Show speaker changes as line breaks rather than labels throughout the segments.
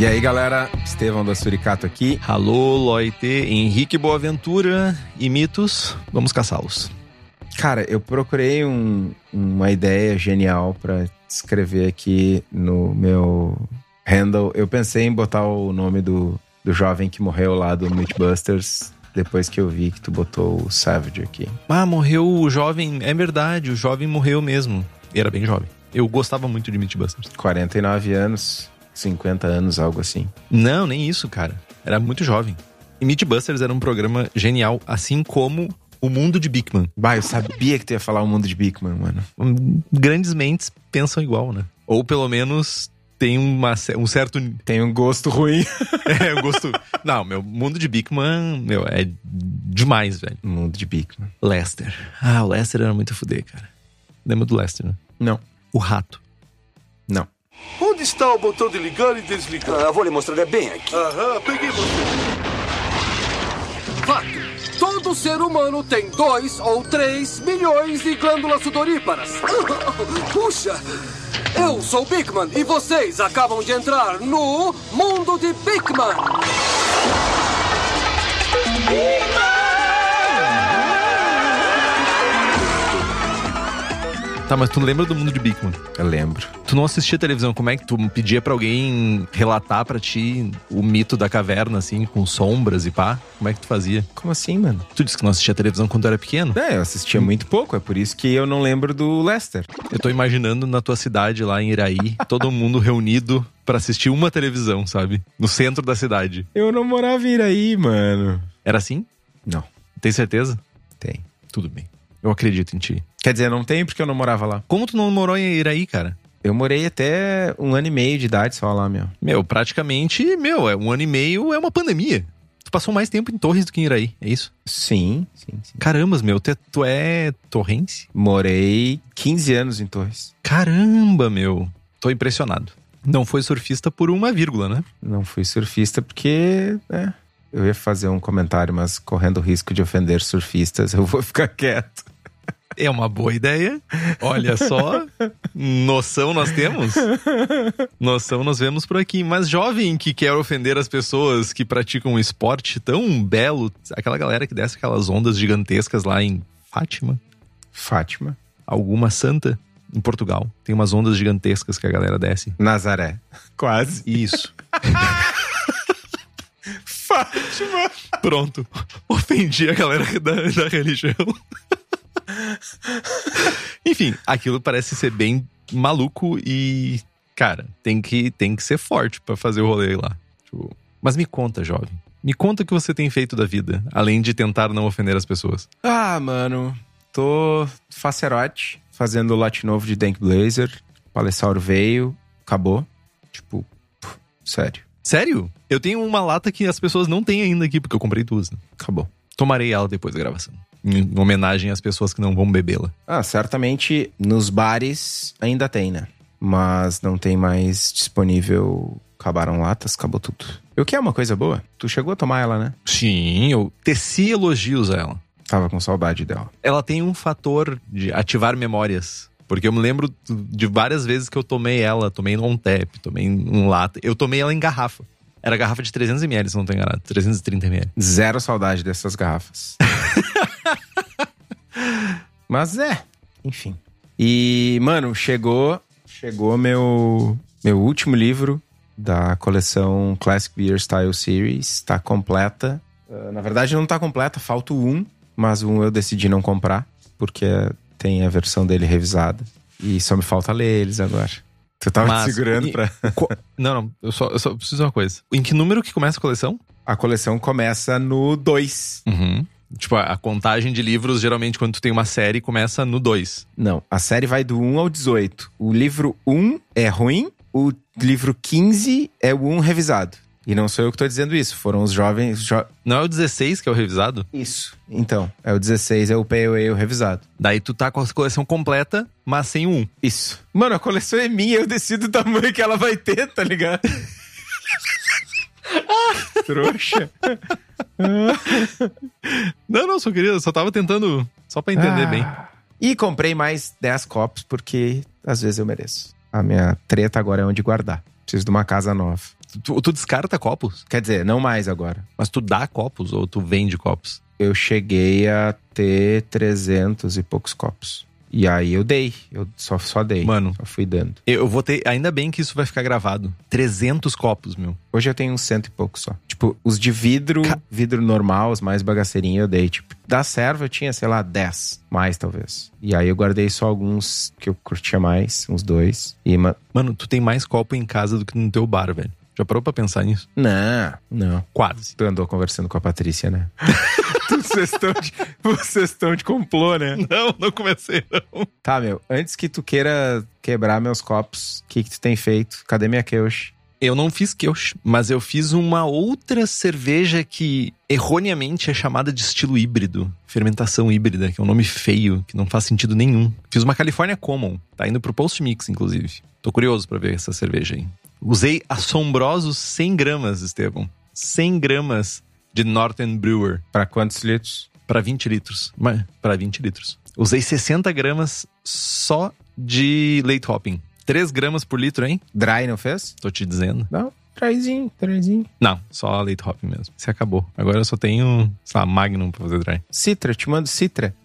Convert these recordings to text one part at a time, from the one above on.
E aí, galera, Estevão da Suricato aqui.
Alô, Loite, Henrique Boaventura e mitos, vamos caçá-los.
Cara, eu procurei um- uma ideia genial pra escrever aqui no meu handle. Eu pensei em botar o nome do, do jovem que morreu lá do Mythbusters, depois que eu vi que tu botou o Savage aqui.
Ah, morreu o jovem, é verdade, o jovem morreu mesmo. Era bem jovem. Eu gostava muito de Mythbusters.
49 anos, 50 anos, algo assim.
Não, nem isso, cara. Era muito jovem. E Mythbusters era um programa genial, assim como O Mundo de Bigman.
Bah, eu sabia que tu ia falar o mundo de Bigman, mano.
Hum, Grandes mentes pensam igual, né? Ou pelo menos tem uma, um certo
Tem um gosto ruim.
é, eu gosto. Não, meu mundo de Bigman, meu, é demais, velho.
mundo de Bigman.
Lester. Ah, o Lester era muito a fuder, cara. Lembra do Lester, né?
Não,
O rato.
não.
Onde está o botão de ligar e desligar?
Ah, vou lhe mostrar, é bem aqui.
Aham, peguei você.
Fato. Todo ser humano tem dois ou três milhões de glândulas sudoríparas. Puxa! Eu sou Bigman e vocês acabam de entrar no mundo de Bigman.
Tá, mas tu lembra do mundo de Bigman?
Eu lembro.
Tu não assistia televisão, como é que tu pedia pra alguém relatar pra ti o mito da caverna, assim, com sombras e pá? Como é que tu fazia?
Como assim, mano?
Tu disse que não assistia televisão quando tu era pequeno?
É, eu assistia muito pouco, é por isso que eu não lembro do Lester.
Eu tô imaginando na tua cidade, lá em Iraí, todo mundo reunido pra assistir uma televisão, sabe? No centro da cidade.
Eu não morava em Iraí, mano.
Era assim?
Não,
Tem certeza?
tem.
Tudo bem. Eu acredito em ti.
Quer dizer, não tem porque eu não morava lá.
Como tu não morou em Iraí, cara?
Eu morei até um ano e meio de idade só lá, meu.
Meu, praticamente, meu, é um ano e meio é uma pandemia. Tu passou mais tempo em Torres do que em Iraí, é isso?
Sim, sim, sim.
Carambas, meu, tu é, tu é torrense?
Morei 15 anos em Torres.
Caramba, meu. Tô impressionado. Não foi surfista por uma vírgula, né?
Não fui surfista porque, né, eu ia fazer um comentário, mas correndo o risco de ofender surfistas, eu vou ficar quieto.
É uma boa ideia. Olha só. Noção nós temos. Noção nós vemos por aqui. Mas jovem que quer ofender as pessoas que praticam um esporte tão belo, aquela galera que desce aquelas ondas gigantescas lá em Fátima,
Fátima.
alguma santa em Portugal. Tem umas ondas gigantescas que a galera desce.
Nazaré. Quase.
Isso.
Fátima.
Pronto. Ofendi a galera da, da religião. Enfim, aquilo parece ser bem maluco e, cara, tem que, tem que ser forte pra fazer o rolê lá. Tipo, mas me conta, jovem. Me conta o que você tem feito da vida, além de tentar não ofender as pessoas.
Ah, mano, tô facerote, fazendo o lote novo de Dank Blazer. O Palessauro veio, acabou. Tipo, pff, sério,
Sério? Eu tenho uma lata que as pessoas não têm ainda aqui, porque eu comprei duas. Né?
acabou.
Tomarei ela depois da gravação. Em homenagem às pessoas que não vão bebê-la.
Ah, certamente nos bares ainda tem, né? Mas não tem mais disponível. Acabaram latas, acabou tudo. O que é uma coisa boa? Tu chegou a tomar ela, né?
Sim, eu teci elogios a ela.
Tava com saudade dela.
ela tem um fator de ativar memórias. Porque eu me lembro de várias vezes que eu tomei ela, tomei no on-tap, tomei em lata. Eu tomei ela em garrafa. Era garrafa de 300ml, se não tô enganado. 330ml.
Zero saudade dessas garrafas. Mas é, enfim. E, mano, chegou, chegou meu meu último livro da coleção Classic Beer Style Series, tá completa. Uh, na verdade, não tá completa, falta o 1, mas 1 eu decidi não comprar, porque tem a versão dele revisada. E só me falta ler eles agora. Tu tava
Mas-
te segurando
e-
pra.
Não, não, eu só, eu só preciso de uma coisa. Em que número que começa a coleção?
A coleção começa no 2.
Uhum. Tipo, a, a contagem de livros, geralmente, quando tu tem uma série, começa no 2.
Não, a série vai do 1 ao 18. O livro 1 é ruim, o livro 15 é o 1 revisado. E não sou eu que tô dizendo isso, foram os jovens. jo-
Não é o 16 que é o revisado?
Isso. Então, é o 16, é o Pale Ale revisado.
Daí tu tá com a coleção completa, mas sem 1.
Isso. Mano, a coleção é minha, eu decido o tamanho que ela vai ter, tá ligado? Trouxa.
Não, não, só queria, só tava tentando, só pra entender
Ah.
bem.
E comprei mais 10 copos, porque às vezes eu mereço. A minha treta agora é onde guardar. Preciso de uma casa nova.
Tu, tu descarta copos,
Quer dizer, não mais agora.
mas tu dá copos ou tu vende copos?
Eu cheguei a ter 300 e poucos copos. E aí eu dei. Eu só, só dei.
Mano.
Só fui dando.
Eu vou ter, ainda bem que isso vai ficar gravado. 300 copos, meu.
Hoje eu tenho uns cento e poucos só. Tipo, os de vidro,
Ca-
vidro normal, os mais bagaceirinhos, eu dei. Tipo, da serva eu tinha, sei lá, 10. Mais, talvez. E aí eu guardei só alguns que eu curtia mais, uns dois. E, ma...
Mano, tu tem mais copo em casa do que no teu bar, velho. Já parou pra pensar nisso?
não, não.
Quase.
Tu andou conversando com a Patrícia, né? vocês estão de, vocês estão de complô, né?
Não, não comecei, não.
Tá, meu, antes que tu queira quebrar meus copos, o que, que tu tem feito? Cadê minha Keush?
Eu não fiz Keush, mas eu fiz uma outra cerveja que erroneamente é chamada de estilo híbrido. Fermentação híbrida, que é um nome feio, que não faz sentido nenhum. Fiz uma California Common. Tá indo pro Post Mix, inclusive. Tô curioso pra ver essa cerveja aí. Usei assombrosos 100 gramas, Estevão. 100 gramas de Northern Brewer
Pra quantos litros?
para 20 litros. Para 20 litros. Usei 60 gramas só de late hopping. 3 gramas por litro, hein?
Dry, não fez?
Tô te dizendo.
Não, dryzinho, dryzinho.
Não, só late hopping mesmo. Se acabou. Agora eu só tenho, sei lá, Magnum pra fazer dry.
Citra, te mando Citra.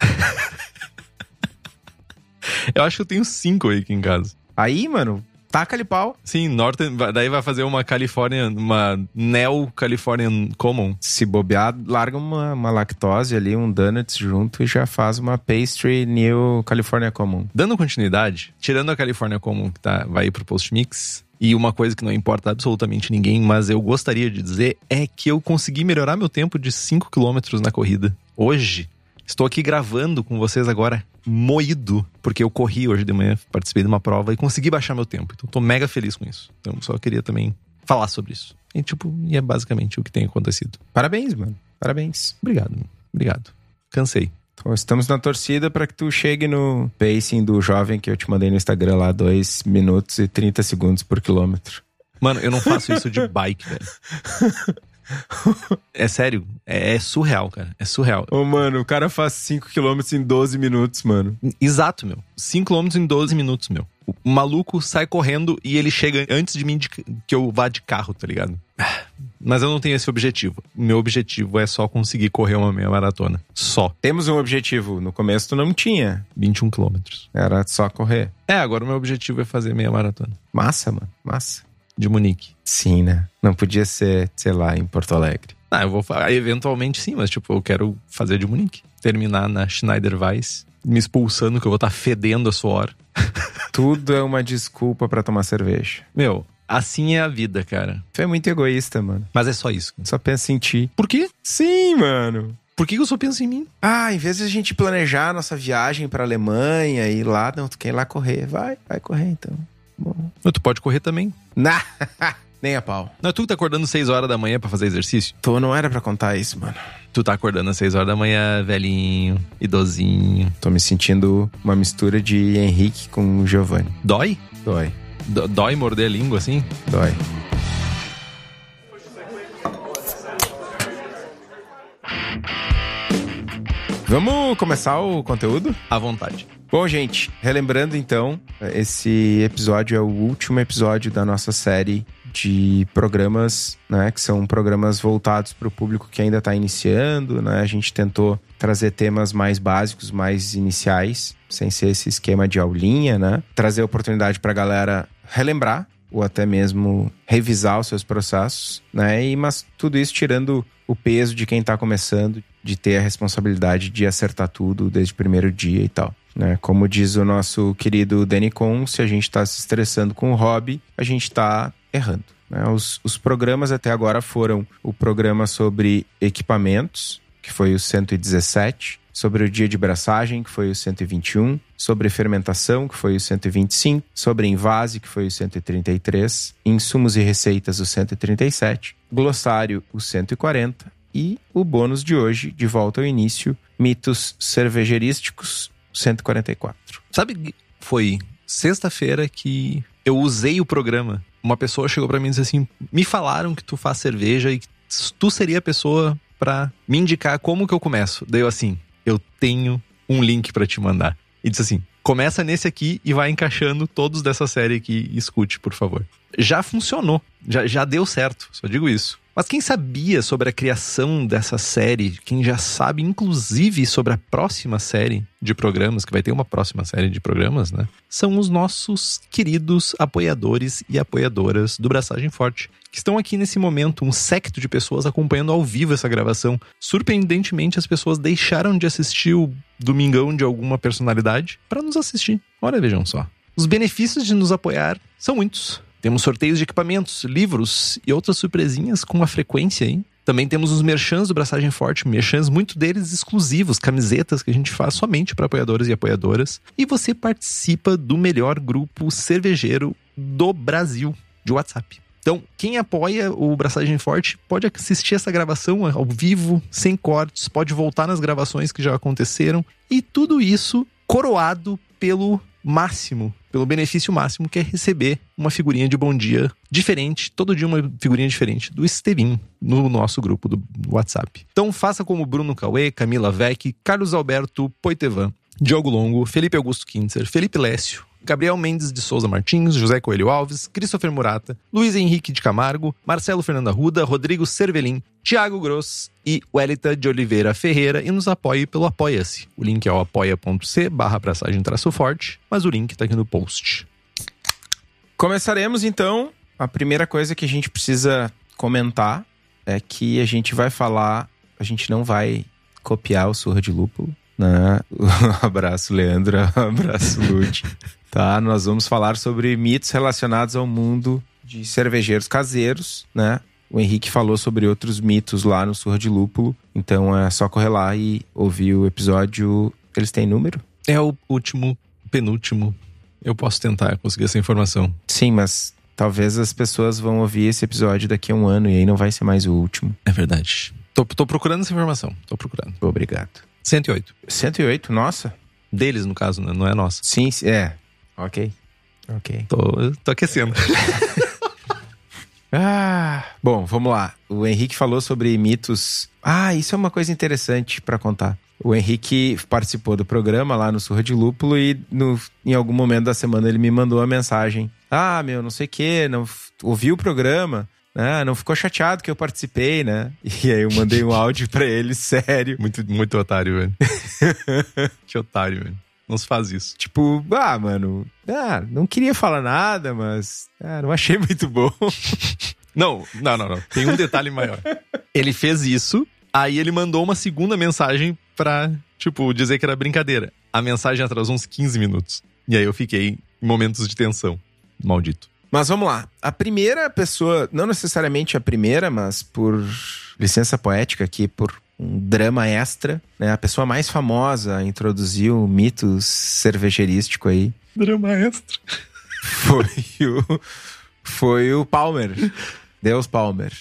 Eu acho que eu tenho cinco aí aqui em casa.
Aí, mano, taca-lhe pau.
Sim, Norton, daí vai fazer uma California, uma Neo Californian Common.
Se bobear, larga uma, uma lactose ali, um donuts junto e já faz uma pastry New California Common.
Dando continuidade, tirando a California Common que tá, vai pro Post Mix, e uma coisa que não importa absolutamente ninguém, mas eu gostaria de dizer, é que eu consegui melhorar meu tempo de 5 km na corrida. Hoje, estou aqui gravando com vocês agora, moído, porque eu corri hoje de manhã, participei de uma prova e consegui baixar meu tempo. Então tô mega feliz com isso. Então só queria também falar sobre isso. E tipo, e é basicamente o que tem acontecido.
Parabéns, mano. Parabéns.
Obrigado, obrigado. Cansei.
Então, estamos na torcida para que tu chegue no pacing do jovem que eu te mandei no Instagram lá, 2 minutos e 30 segundos por quilômetro.
Mano, eu não faço isso de bike, velho. É sério, é, é surreal, cara. É surreal.
Ô, mano, o cara faz 5 quilômetros em 12 minutos, mano.
Exato, meu. 5km em 12 minutos, meu. O maluco sai correndo e ele chega antes de mim de- que eu vá de carro, tá ligado? Mas eu não tenho esse objetivo. Meu objetivo é só conseguir correr uma meia maratona. Só.
Temos um objetivo. No começo tu não tinha.
21 quilômetros.
Era só correr.
É, agora o meu objetivo é fazer meia maratona.
Massa, mano. Massa.
De Munique.
Sim, né? Não podia ser, sei lá, em Porto Alegre.
Ah, eu vou fa- eventualmente sim, mas tipo, eu quero fazer de Munique. Terminar na Schneider Weiss, me expulsando que eu vou estar fedendo a suor.
Tudo é uma desculpa pra tomar cerveja.
Meu, assim é a vida, cara.
Tu é muito egoísta, mano.
Mas é só isso.
Só pensa em ti.
Por quê?
Sim, mano.
Por que eu só penso em mim?
Ah, em vez de a gente planejar a nossa viagem pra Alemanha e ir lá, não, tu quer ir lá correr. Vai, vai correr então.
Mas Tu pode correr também.
Nah, nem a pau.
Não tu que tá acordando 6 horas da manhã pra fazer exercício?
Tô, não era pra contar isso, mano.
Tu tá acordando às 6 horas da manhã, velhinho, idosinho.
Tô me sentindo uma mistura de Henrique com Giovanni.
Dói?
Dói,
D- dói morder a língua assim?
dói. Vamos começar o conteúdo?
À vontade.
Bom, gente, relembrando então, esse episódio é o último episódio da nossa série de programas, né, que são programas voltados para o público que ainda está iniciando, né? A gente tentou trazer temas mais básicos, mais iniciais, sem ser esse esquema de aulinha, né? Trazer oportunidade para a galera relembrar ou até mesmo revisar os seus processos, né? E, mas tudo isso tirando o peso de quem está começando, de ter a responsabilidade de acertar tudo desde o primeiro dia e tal. Né? Como diz o nosso querido Danny Con, se a gente está se estressando com o hobby, a gente está errando. Né? Os, os programas até agora foram o programa sobre equipamentos, que foi o 117, sobre o dia de braçagem, que foi o 121, sobre fermentação, que foi o 125, sobre invase, que foi o 133, insumos e receitas, o 137, glossário, o 140 e o bônus de hoje, de volta ao início, mitos cervejerísticos, 144.
Sabe, foi sexta-feira que eu usei o programa. Uma pessoa chegou para mim e disse assim: "Me falaram que tu faz cerveja e que tu seria a pessoa para me indicar como que eu começo". Daí eu assim: "Eu tenho um link para te mandar". E disse assim: "Começa nesse aqui e vai encaixando todos dessa série aqui, escute, por favor". Já funcionou, já, já deu certo, só digo isso. Mas quem sabia sobre a criação dessa série, quem já sabe inclusive sobre a próxima série de programas, que vai ter uma próxima série de programas, né? São os nossos queridos apoiadores e apoiadoras do Braçagem Forte, que estão aqui nesse momento, um secto de pessoas acompanhando ao vivo essa gravação. Surpreendentemente, as pessoas deixaram de assistir o Domingão de alguma personalidade para nos assistir. Olha, vejam só. Os benefícios de nos apoiar são muitos. Temos sorteios de equipamentos, livros e outras surpresinhas com uma frequência aí. Também temos os merchans do Braçagem Forte, merchans, muito deles exclusivos, camisetas que a gente faz somente para apoiadores e apoiadoras. E você participa do melhor grupo cervejeiro do Brasil de WhatsApp. Então, quem apoia o Braçagem Forte pode assistir essa gravação ao vivo, sem cortes, pode voltar nas gravações que já aconteceram. E tudo isso coroado pelo máximo, pelo benefício máximo, que é receber uma figurinha de bom dia diferente, todo dia uma figurinha diferente do Estevin no nosso grupo do WhatsApp. Então faça como Bruno Cauê, Camila Vec, Carlos Alberto Poitevan, Diogo Longo, Felipe Augusto Kintzer, Felipe Lécio, Gabriel Mendes de Souza Martins, José Coelho Alves, Christopher Murata, Luiz Henrique de Camargo, Marcelo Fernando Arruda, Rodrigo Cervelin, Tiago Gross e Welita de Oliveira Ferreira e nos apoie pelo Apoia-se. O link é o apoia.c barra traço forte, mas o link tá aqui no post.
Começaremos então. A primeira coisa que a gente precisa comentar é que a gente vai falar, a gente não vai copiar o Surra de Lúpulo, né? Abraço, Leandro, abraço, Lud. tá? Nós vamos falar sobre mitos relacionados ao mundo de cervejeiros caseiros, né? O Henrique falou sobre outros mitos lá no Surra de Lúpulo, então é só correr lá e ouvir o episódio. Eles têm número?
É o último, penúltimo. Eu posso tentar conseguir essa informação.
Sim, mas talvez as pessoas vão ouvir esse episódio daqui a um ano e aí não vai ser mais o último.
É verdade. Tô, tô procurando essa informação. Tô procurando.
Obrigado.
108.
108, nossa.
Deles, no caso, né? não é nossa.
Sim, sim, é. Ok. Ok.
Tô, tô aquecendo.
Ah, bom, vamos lá. O Henrique falou sobre mitos. Ah, isso é uma coisa interessante para contar. O Henrique participou do programa lá no Surra de Lúpulo e no, em algum momento da semana ele me mandou uma mensagem. Ah, meu, não sei o que, não ouviu o programa, né? Não ficou chateado que eu participei, né? E aí eu mandei um áudio para ele, sério.
Muito, muito otário, velho. que otário, velho. Não se faz isso.
Tipo, ah, mano, ah, não queria falar nada, mas ah, não achei muito bom.
Não, não, não, não. Tem um detalhe maior. Ele fez isso, aí ele mandou uma segunda mensagem pra, tipo, dizer que era brincadeira. A mensagem atrasou uns 15 minutos. E aí eu fiquei em momentos de tensão. Maldito.
Mas vamos lá. A primeira pessoa, não necessariamente a primeira, mas por licença poética aqui, por um drama extra, né? A pessoa mais famosa a introduzir o mito cervejerístico aí.
Drama extra.
Foi o, foi o Palmer. Deus Palmer.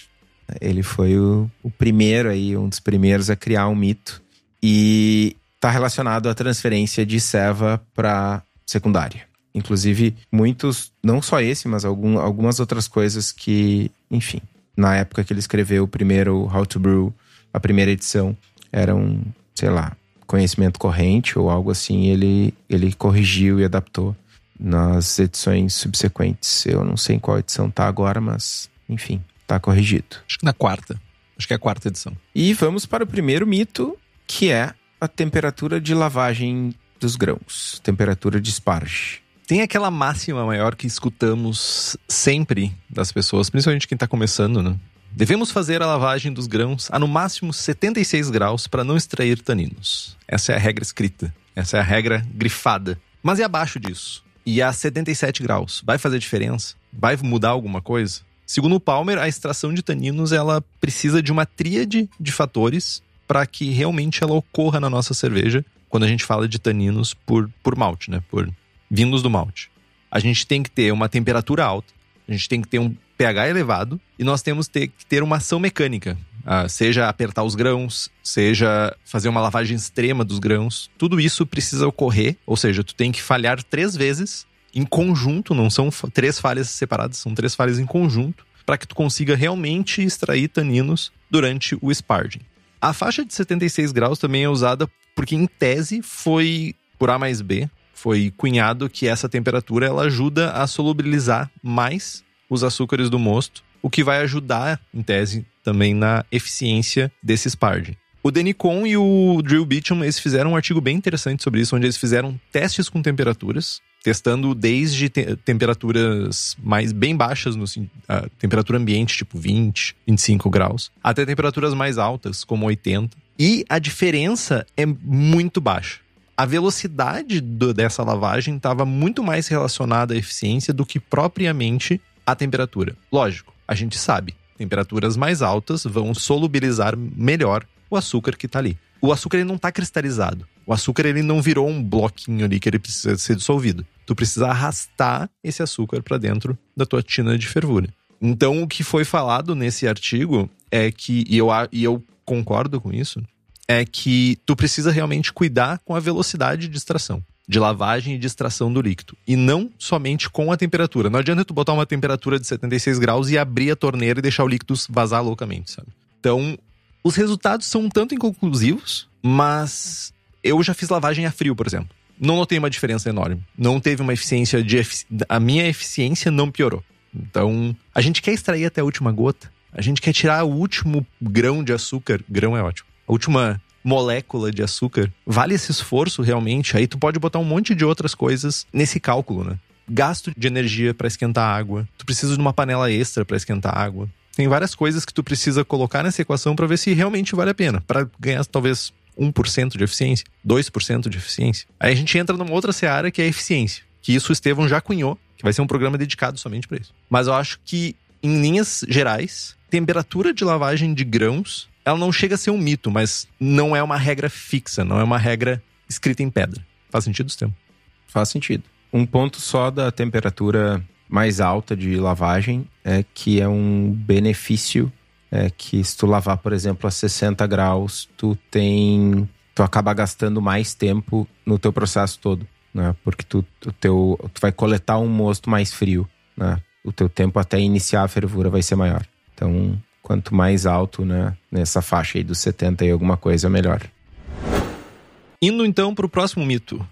Ele foi o, o primeiro aí, um dos primeiros a criar um mito. E está relacionado à transferência de Seva para secundária. Inclusive, muitos, não só esse, mas algum, algumas outras coisas que, enfim, na época que ele escreveu o primeiro How to Brew, a primeira edição, era um, sei lá, conhecimento corrente ou algo assim, ele, ele corrigiu e adaptou nas edições subsequentes. Eu não sei em qual edição tá agora, mas, enfim, tá corrigido.
Acho que na quarta. Acho que é a quarta edição.
E vamos para o primeiro mito, que é a temperatura de lavagem dos grãos, temperatura de esparge.
Tem aquela máxima maior que escutamos sempre das pessoas, principalmente quem está começando, né? Devemos fazer a lavagem dos grãos a no máximo 76 graus para não extrair taninos. Essa é a regra escrita. Essa é a regra grifada. Mas e abaixo disso? E a 77 graus? Vai fazer diferença? Vai mudar alguma coisa? Segundo o Palmer, a extração de taninos ela precisa de uma tríade de fatores para que realmente ela ocorra na nossa cerveja quando a gente fala de taninos por, por malte, né? Por vindos do malte. A gente tem que ter uma temperatura alta, a gente tem que ter um pH elevado e nós temos que ter uma ação mecânica. Ah, seja apertar os grãos, seja fazer uma lavagem extrema dos grãos. Tudo isso precisa ocorrer, ou seja, tu tem que falhar três vezes em conjunto, não são três falhas separadas, são três falhas em conjunto, para que tu consiga realmente extrair taninos durante o sparging. A faixa de 76 graus também é usada porque, em tese, foi por A mais B, foi cunhado que essa temperatura ela ajuda a solubilizar mais os açúcares do mosto, o que vai ajudar, em tese, também na eficiência desse sparging. O Denicon e o Drill Beecham, eles fizeram um artigo bem interessante sobre isso, onde eles fizeram testes com temperaturas, testando desde te temperaturas mais bem baixas, no, temperatura ambiente, tipo 20, 25 graus, até temperaturas mais altas, como 80. E a diferença é muito baixa. A velocidade do, dessa lavagem estava muito mais relacionada à eficiência do que propriamente a temperatura. Lógico, a gente sabe, temperaturas mais altas vão solubilizar melhor o açúcar que está ali. O açúcar ele não está cristalizado. O açúcar ele não virou um bloquinho ali que ele precisa ser dissolvido. Tu precisa arrastar esse açúcar para dentro da tua tina de fervura. Então, o que foi falado nesse artigo é que, e eu, e eu concordo com isso, é que tu precisa realmente cuidar com a velocidade de extração de lavagem e de extração do líquido. E não somente com a temperatura. Não adianta tu botar uma temperatura de 76 graus e abrir a torneira e deixar o líquido vazar loucamente, sabe? Então, os resultados são um tanto inconclusivos, mas eu já fiz lavagem a frio, por exemplo. Não notei uma diferença enorme. Não teve uma eficiência de. Efici... A minha eficiência não piorou. Então, a gente quer extrair até a última gota. A gente quer tirar o último grão de açúcar. Grão é ótimo. A última molécula de açúcar. Vale esse esforço realmente? Aí tu pode botar um monte de outras coisas nesse cálculo, né? Gasto de energia para esquentar água. Tu precisa de uma panela extra para esquentar água. Tem várias coisas que tu precisa colocar nessa equação para ver se realmente vale a pena. Para ganhar talvez 1% de eficiência, 2% de eficiência. Aí a gente entra numa outra seara que é a eficiência. Que isso o Estevão já cunhou, que vai ser um programa dedicado somente para isso. Mas eu acho que, em linhas gerais, temperatura de lavagem de grãos ela não chega a ser um mito, mas não é uma regra fixa, não é uma regra escrita em pedra. Faz sentido, Stem?
Faz sentido. Um ponto só da temperatura mais alta de lavagem é que é um benefício é que se tu lavar, por exemplo, a 60 graus, tu tem tu acaba gastando mais tempo no teu processo todo, né? Porque tu, o teu, tu vai coletar um mosto mais frio, né? O teu tempo até iniciar a fervura vai ser maior. Então, quanto mais alto, né, nessa faixa aí dos 70 e alguma coisa, melhor.
Indo então para o próximo mito: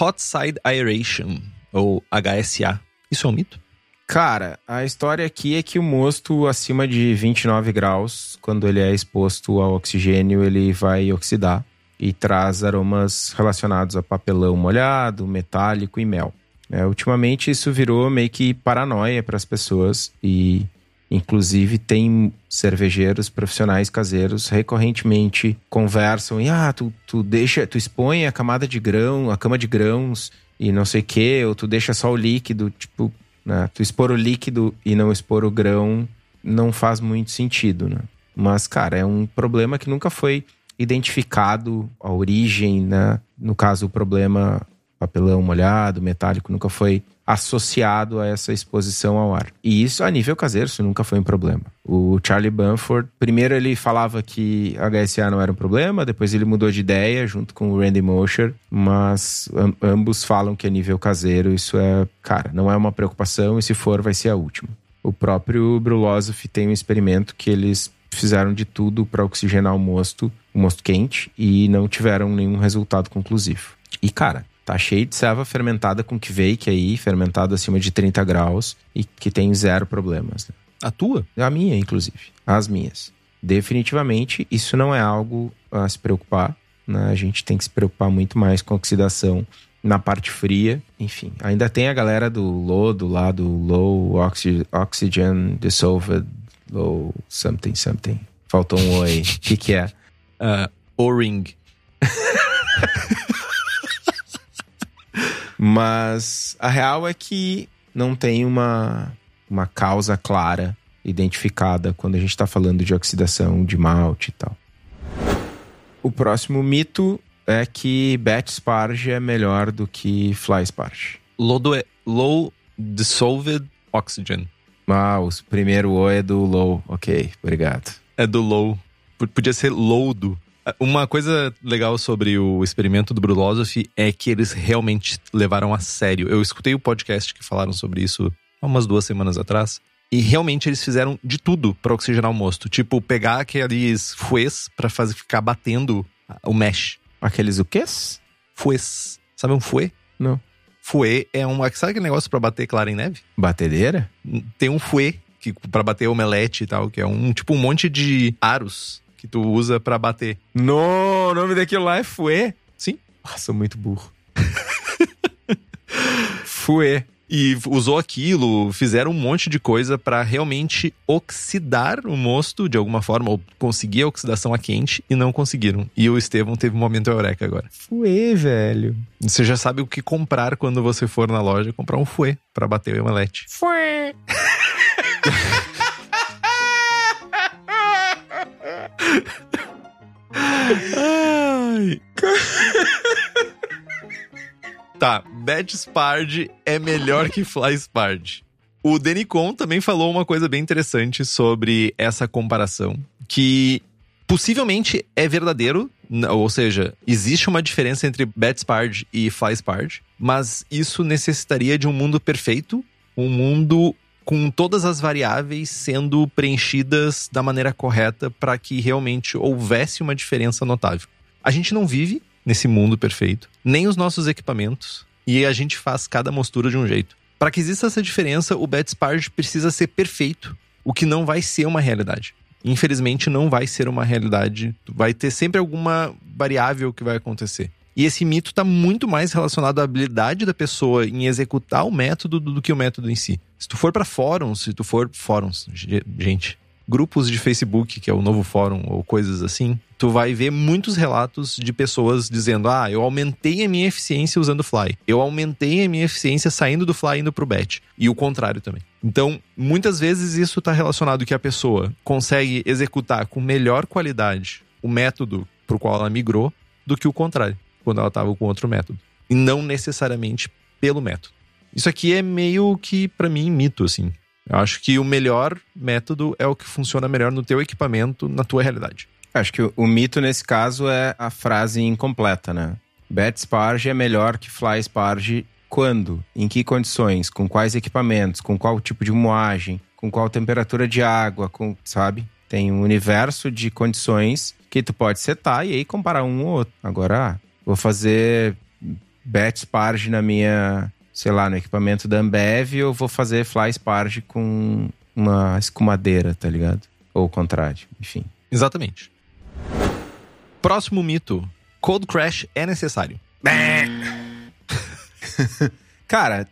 Hot Side Aeration, ou HSA. Isso é um mito?
Cara, a história aqui é que o mosto acima de 29 graus, quando ele é exposto ao oxigênio, ele vai oxidar e traz aromas relacionados a papelão molhado, metálico e mel. É, ultimamente isso virou meio que paranoia para as pessoas e Inclusive, tem cervejeiros profissionais caseiros recorrentemente conversam e ah, tu, tu deixa, tu expõe a camada de grão, a cama de grãos e não sei o que, ou tu deixa só o líquido, tipo, né? Tu expor o líquido e não expor o grão não faz muito sentido, né? Mas, cara, é um problema que nunca foi identificado a origem, né? No caso, o problema papelão molhado, metálico, nunca foi associado a essa exposição ao ar. E isso a nível caseiro, isso nunca foi um problema. O Charlie Bamford, primeiro ele falava que HSA não era um problema, depois ele mudou de ideia junto com o Randy Mosher, mas ambos falam que a nível caseiro isso é, cara, não é uma preocupação e se for vai ser a última. O próprio Brulosophy tem um experimento que eles fizeram de tudo para oxigenar o mosto, o mosto quente, e não tiveram nenhum resultado conclusivo. E cara, Tá cheio de serva fermentada com kveik aí, fermentado acima de 30 graus e que tem zero problemas. Né?
A tua?
A minha, inclusive. As minhas. Definitivamente, isso não é algo a se preocupar. Né? A gente tem que se preocupar muito mais com oxidação na parte fria. Enfim, ainda tem a galera do lodo lá, do low oxy, oxygen dissolved, low something something. Faltou um oi. O que que é?
Uh, O-ring.
Mas a real é que não tem uma, uma causa clara identificada quando a gente está falando de oxidação de malte e tal. O próximo mito é que Bat Sparge é melhor do que Fly Sparge.
Lodo é low dissolved oxygen.
Ah, o primeiro O é do low. Ok, obrigado.
É do low. Podia ser lodo. Uma coisa legal sobre o experimento do Brulosophy é que eles realmente levaram a sério. Eu escutei o podcast que falaram sobre isso há umas duas semanas atrás. E realmente eles fizeram de tudo para oxigenar o mosto. Tipo, pegar aqueles fuês pra fazer ficar batendo o mesh.
Aqueles o quês?
Fuês. Sabe um fuê?
Não.
Fuê é um. Sabe aquele negócio pra bater clara em neve?
Batedeira?
Tem um fuê que para bater omelete e tal, que é um tipo um monte de aros que tu usa pra bater.
No, o nome daquilo lá é Fue.
Sim.
Nossa, muito burro. Fue.
E usou aquilo, fizeram um monte de coisa pra realmente oxidar o mosto de alguma forma, ou conseguir a oxidação a quente, e não conseguiram. E o Estevão teve um momento eureka agora.
Fue, velho.
Você já sabe o que comprar quando você for na loja, comprar um fuê pra bater o omelete.
Fue.
Ai. tá, Bad Spard é melhor que Fly Spard. O Denicon também falou uma coisa bem interessante sobre essa comparação, que possivelmente é verdadeiro, ou seja, existe uma diferença entre Bad Spard e Fly Spard, mas isso necessitaria de um mundo perfeito, um mundo com todas as variáveis sendo preenchidas da maneira correta para que realmente houvesse uma diferença notável. A gente não vive nesse mundo perfeito, nem os nossos equipamentos, e a gente faz cada mostura de um jeito. Para que exista essa diferença, o Betsparge precisa ser perfeito, o que não vai ser uma realidade. Infelizmente, não vai ser uma realidade. Vai ter sempre alguma variável que vai acontecer. E esse mito está muito mais relacionado à habilidade da pessoa em executar o método do que o método em si. Se tu for para fóruns, se tu for fóruns, ge- gente, grupos de Facebook, que é o novo fórum ou coisas assim, tu vai ver muitos relatos de pessoas dizendo: "Ah, eu aumentei a minha eficiência usando o Fly. Eu aumentei a minha eficiência saindo do Fly indo pro Bet". E o contrário também. Então, muitas vezes isso está relacionado que a pessoa consegue executar com melhor qualidade o método pro qual ela migrou do que o contrário, quando ela estava com outro método. E não necessariamente pelo método. Isso aqui é meio que, pra mim, mito, assim. Eu acho que o melhor método é o que funciona melhor no teu equipamento, na tua realidade.
Acho que o, o mito nesse caso é a frase incompleta, né? Bet Sparge é melhor que Fly Sparge quando? Em que condições? Com quais equipamentos? Com qual tipo de moagem? Com qual temperatura de água? Com, sabe? Tem um universo de condições que tu pode setar e aí comparar um ou outro. Agora, ah, vou fazer Bet Sparge na minha, sei lá, no equipamento da Ambev ou vou fazer Fly Sparge com uma escumadeira, tá ligado? Ou o contrário, enfim.
Exatamente. Próximo mito: Cold Crash é necessário.
Cara,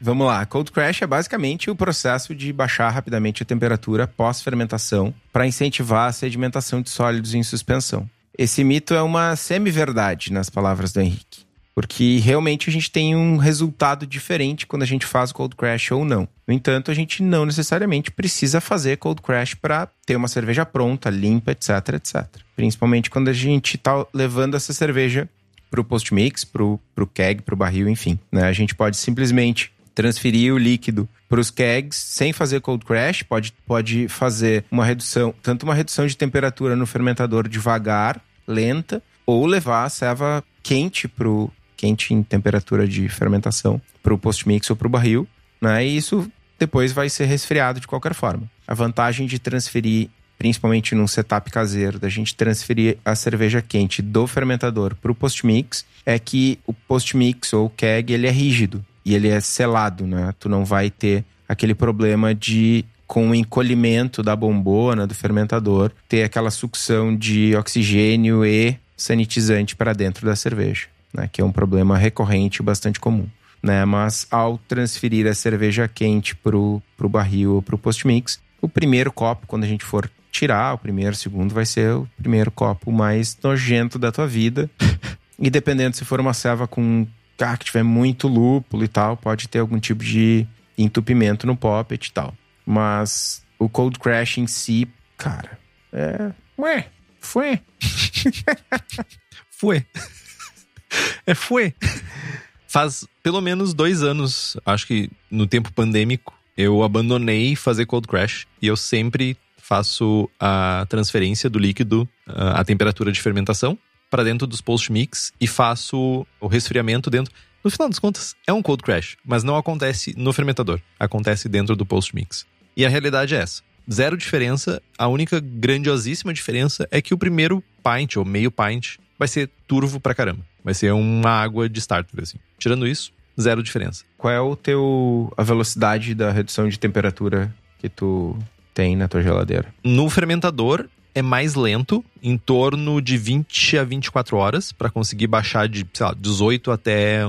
vamos lá. Cold crash é basicamente o processo de baixar rapidamente a temperatura pós-fermentação para incentivar a sedimentação de sólidos em suspensão. Esse mito é uma semi-verdade, nas palavras do Henrique. Porque realmente a gente tem um resultado diferente quando a gente faz cold crash ou não. No entanto, a gente não necessariamente precisa fazer cold crash para ter uma cerveja pronta, limpa, etc, etc. Principalmente quando a gente está levando essa cerveja pro post-mix, pro, pro keg, pro barril, enfim. Né? A gente pode simplesmente transferir o líquido para os kegs sem fazer cold crash, pode, pode fazer uma redução, tanto uma redução de temperatura no fermentador devagar, lenta, ou levar a ceva quente pro quente em temperatura de fermentação para o post-mix ou para o barril, né? E isso depois vai ser resfriado de qualquer forma. A vantagem de transferir principalmente num setup caseiro, da gente transferir a cerveja quente do fermentador para o post-mix, é que o post-mix ou o keg ele é rígido e ele é selado, né? Tu não vai ter aquele problema de com o encolhimento da bombona do fermentador ter aquela sucção de oxigênio e sanitizante para dentro da cerveja. Né, que é um problema recorrente e bastante comum. Né? Mas ao transferir a cerveja quente pro, pro barril ou pro post-mix, o primeiro copo, quando a gente for tirar, o primeiro, o segundo, vai ser o primeiro copo mais nojento da tua vida. e dependendo se for uma ceva com ah, que tiver muito lúpulo e tal, pode ter algum tipo de entupimento no poppet e tal. Mas o cold crash em si, cara, é. Ué, foi.
Foi. é foi. Faz pelo menos dois anos, acho que no tempo pandêmico, eu abandonei fazer cold crash e eu sempre faço a transferência do líquido à temperatura de fermentação para dentro dos post mix e faço o resfriamento dentro. No final das contas, é um cold crash, mas não acontece no fermentador, acontece dentro do post mix. E a realidade é essa. Zero diferença, a única grandiosíssima diferença é que o primeiro pint ou meio pint vai ser turvo pra caramba. Vai ser uma água de starter, assim. Tirando isso, zero diferença.
Qual é o teu a velocidade da redução de temperatura que tu tem na tua geladeira?
No fermentador é mais lento, em torno de 20 a 24 horas, para conseguir baixar de, sei lá, 18 até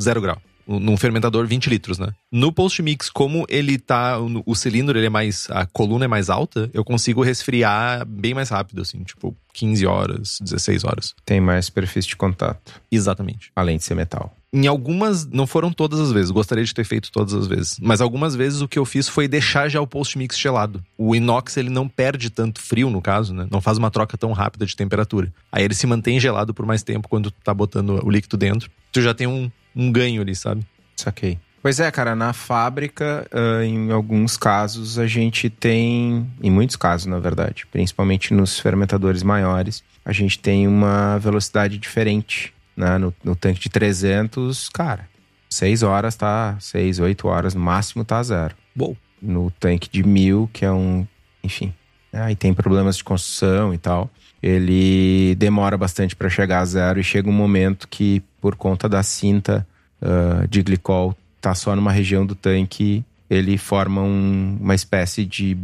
0 grau. Num fermentador 20 litros, né? No post mix, como ele tá. O cilindro ele é mais. A coluna é mais alta, eu consigo resfriar bem mais rápido, assim, tipo 15 horas, 16 horas.
Tem mais superfície de contato.
Exatamente.
Além de ser metal.
Em algumas, não foram todas as vezes, gostaria de ter feito todas as vezes. Mas algumas vezes o que eu fiz foi deixar já o post-mix gelado. O inox, ele não perde tanto frio, no caso, né? Não faz uma troca tão rápida de temperatura. Aí ele se mantém gelado por mais tempo quando tu tá botando o líquido dentro. Tu já tem um, um ganho ali, sabe?
Saquei. Pois é, cara, na fábrica, uh, em alguns casos, a gente tem, em muitos casos, na verdade, principalmente nos fermentadores maiores, a gente tem uma velocidade diferente. Né? No, no tanque de 300, cara, 6 horas tá, 6, 8 horas no máximo tá zero.
Bom.
No tanque de 1000, que é um, enfim, né? aí tem problemas de construção e tal, ele demora bastante para chegar a zero e chega um momento que, por conta da cinta uh, de glicol tá só numa região do tanque, ele forma um, uma espécie de.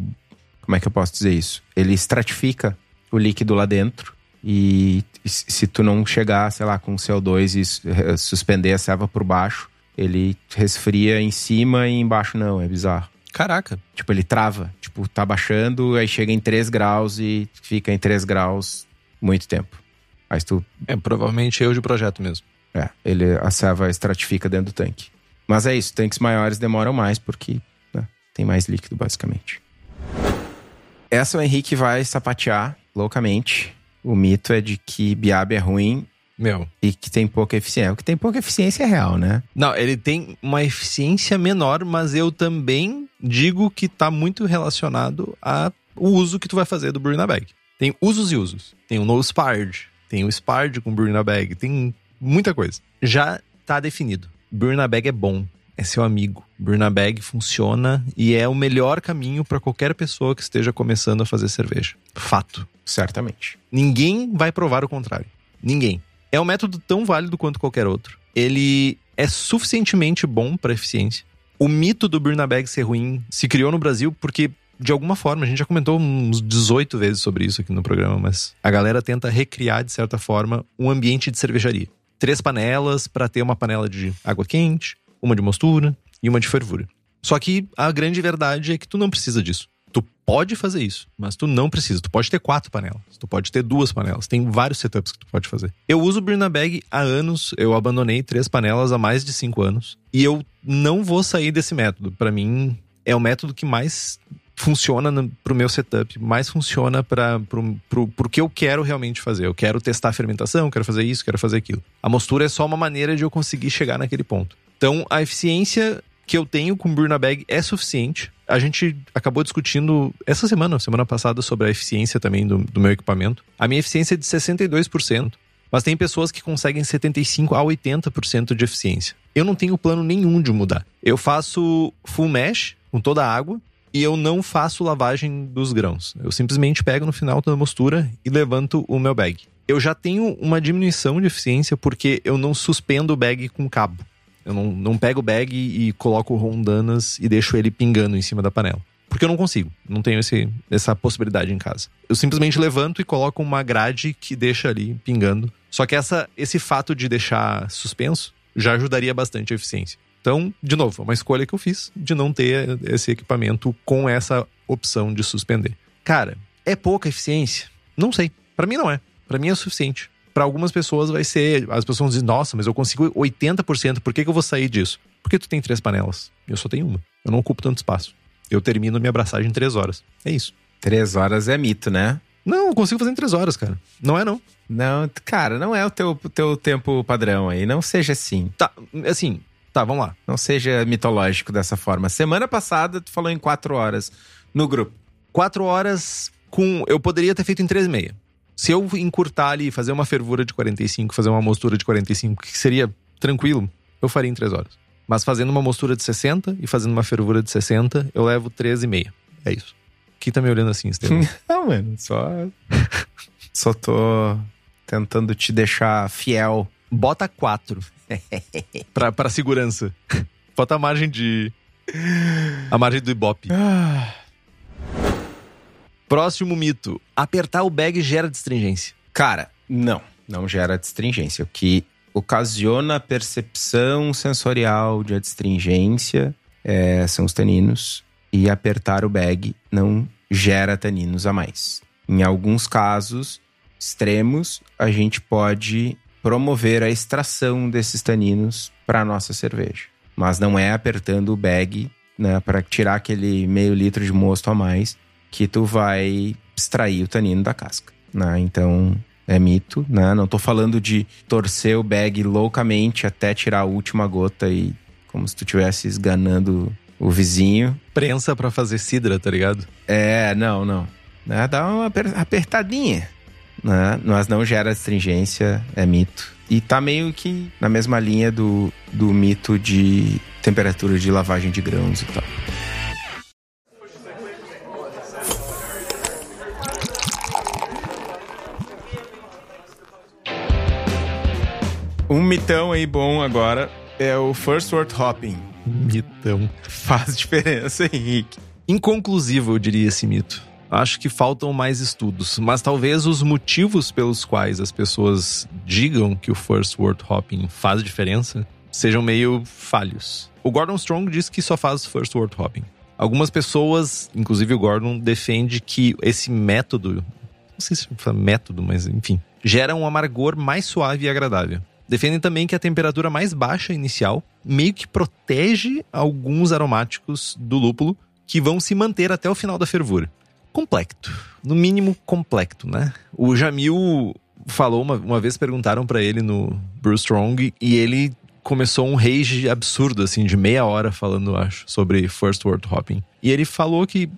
Como é que eu posso dizer isso? Ele estratifica o líquido lá dentro. E se tu não chegar, sei lá, com CO2 e suspender a serva por baixo, ele resfria em cima e embaixo não. É bizarro.
Caraca.
Tipo, ele trava. Tipo, tá baixando, aí chega em 3 graus e fica em 3 graus muito tempo. Aí tu.
É, provavelmente erro de projeto mesmo.
É, ele, a serva estratifica dentro do tanque. Mas é isso, tanques maiores demoram mais porque né, tem mais líquido, basicamente. Essa o Henrique vai sapatear loucamente. O mito é de que Biab é ruim
Meu.
e que tem pouca eficiência. O que tem pouca eficiência é real, né?
Não, ele tem uma eficiência menor, mas eu também digo que tá muito relacionado ao uso que tu vai fazer do Brewing Bag. Tem usos e usos. Tem o no Spard, tem o Spard com Brewing Bag, tem muita coisa. Já tá definido. Burna Bag é bom, é seu amigo. Burna Bag funciona e é o melhor caminho para qualquer pessoa que esteja começando a fazer cerveja. Fato.
Certamente.
Ninguém vai provar o contrário. Ninguém. É um método tão válido quanto qualquer outro. Ele é suficientemente bom para eficiência. O mito do Burna Bag ser ruim se criou no Brasil porque de alguma forma, a gente já comentou uns 18 vezes sobre isso aqui no programa, mas a galera tenta recriar, de certa forma, um ambiente de cervejaria três panelas para ter uma panela de água quente, uma de mostura e uma de fervura. Só que a grande verdade é que tu não precisa disso. Pode fazer isso, mas tu não precisa. Tu pode ter quatro panelas, tu pode ter duas panelas. Tem vários setups que tu pode fazer. Eu uso o Brina Bag há anos, eu abandonei três panelas há mais de cinco anos. E eu não vou sair desse método. Para mim, é o método que mais funciona no, pro meu setup, mais funciona para pro, pro, pro que eu quero realmente fazer. Eu quero testar a fermentação, quero fazer isso, quero fazer aquilo. A mostura é só uma maneira de eu conseguir chegar naquele ponto. Então, a eficiência que eu tenho com Burna Bag é suficiente. A gente acabou discutindo essa semana, semana passada, sobre a eficiência também do, do meu equipamento. A minha eficiência é de 62%. Mas tem pessoas que conseguem 75% a 80% de eficiência. Eu não tenho plano nenhum de mudar. Eu faço full mesh com toda a água e eu não faço lavagem dos grãos. Eu simplesmente pego no final da mostura e levanto o meu bag. Eu já tenho uma diminuição de eficiência porque eu não suspendo o bag com cabo. Eu não, não pego o bag e coloco rondanas e deixo ele pingando em cima da panela. Porque eu não consigo, não tenho esse, essa possibilidade em casa. Eu simplesmente levanto e coloco uma grade que deixa ali pingando. Só que essa, esse fato de deixar suspenso já ajudaria bastante a eficiência. Então, de novo, é uma escolha que eu fiz de não ter esse equipamento com essa opção de suspender. Cara, é pouca eficiência? Não sei. Para mim não é. Para mim é suficiente. Para algumas pessoas vai ser. As pessoas dizem, nossa, mas eu consigo 80%, por que, que eu vou sair disso? Porque tu tem três panelas. Eu só tenho uma. Eu não ocupo tanto espaço. Eu termino minha abraçagem em três horas. É isso.
Três horas é mito, né?
Não, eu consigo fazer em três horas, cara. Não é, não.
Não, cara, não é o teu, teu tempo padrão aí. Não seja assim.
Tá, assim, tá, vamos lá.
Não seja mitológico dessa forma. Semana passada tu falou em quatro horas no grupo.
Quatro horas com. Eu poderia ter feito em três e meia. Se eu encurtar ali, fazer uma fervura de 45, fazer uma mostura de 45, que seria tranquilo, eu faria em três horas. Mas fazendo uma mostura de 60 e fazendo uma fervura de 60, eu levo 13 e meia. É isso. Que tá me olhando assim, Estevam?
Não, mano, só. só tô tentando te deixar fiel.
Bota 4. pra, pra segurança. Bota a margem de. A margem do Ibope. Próximo mito. Apertar o bag gera distringência.
Cara, não. Não gera adstringência. O que ocasiona a percepção sensorial de adstringência é, são os taninos. E apertar o bag não gera taninos a mais. Em alguns casos extremos, a gente pode promover a extração desses taninos para nossa cerveja. Mas não é apertando o bag né, para tirar aquele meio litro de mosto a mais que tu vai extrair o tanino da casca. Né? Então é mito, né? Não tô falando de torcer o bag loucamente até tirar a última gota e como se tu estivesse esganando o vizinho.
Prensa para fazer cidra, tá ligado?
É, não, não. Né? Dá uma apertadinha. Né? Mas não gera astringência, é mito. E tá meio que na mesma linha do, do mito de temperatura de lavagem de grãos e tal. Um mitão aí bom agora é o First Word Hopping.
Mitão.
Faz diferença, Henrique.
Inconclusivo, eu diria esse mito. Acho que faltam mais estudos, mas talvez os motivos pelos quais as pessoas digam que o First Word Hopping faz diferença sejam meio falhos. O Gordon Strong diz que só faz First Word Hopping. Algumas pessoas, inclusive o Gordon, defende que esse método, não sei se é método, mas enfim, gera um amargor mais suave e agradável. Defendem também que a temperatura mais baixa inicial meio que protege alguns aromáticos do lúpulo que vão se manter até o final da fervura. Complexo. No mínimo, complexo, né? O Jamil falou uma, uma vez, perguntaram para ele no Bruce Strong e ele começou um rage absurdo, assim, de meia hora falando, acho, sobre First World Hopping. E ele falou que,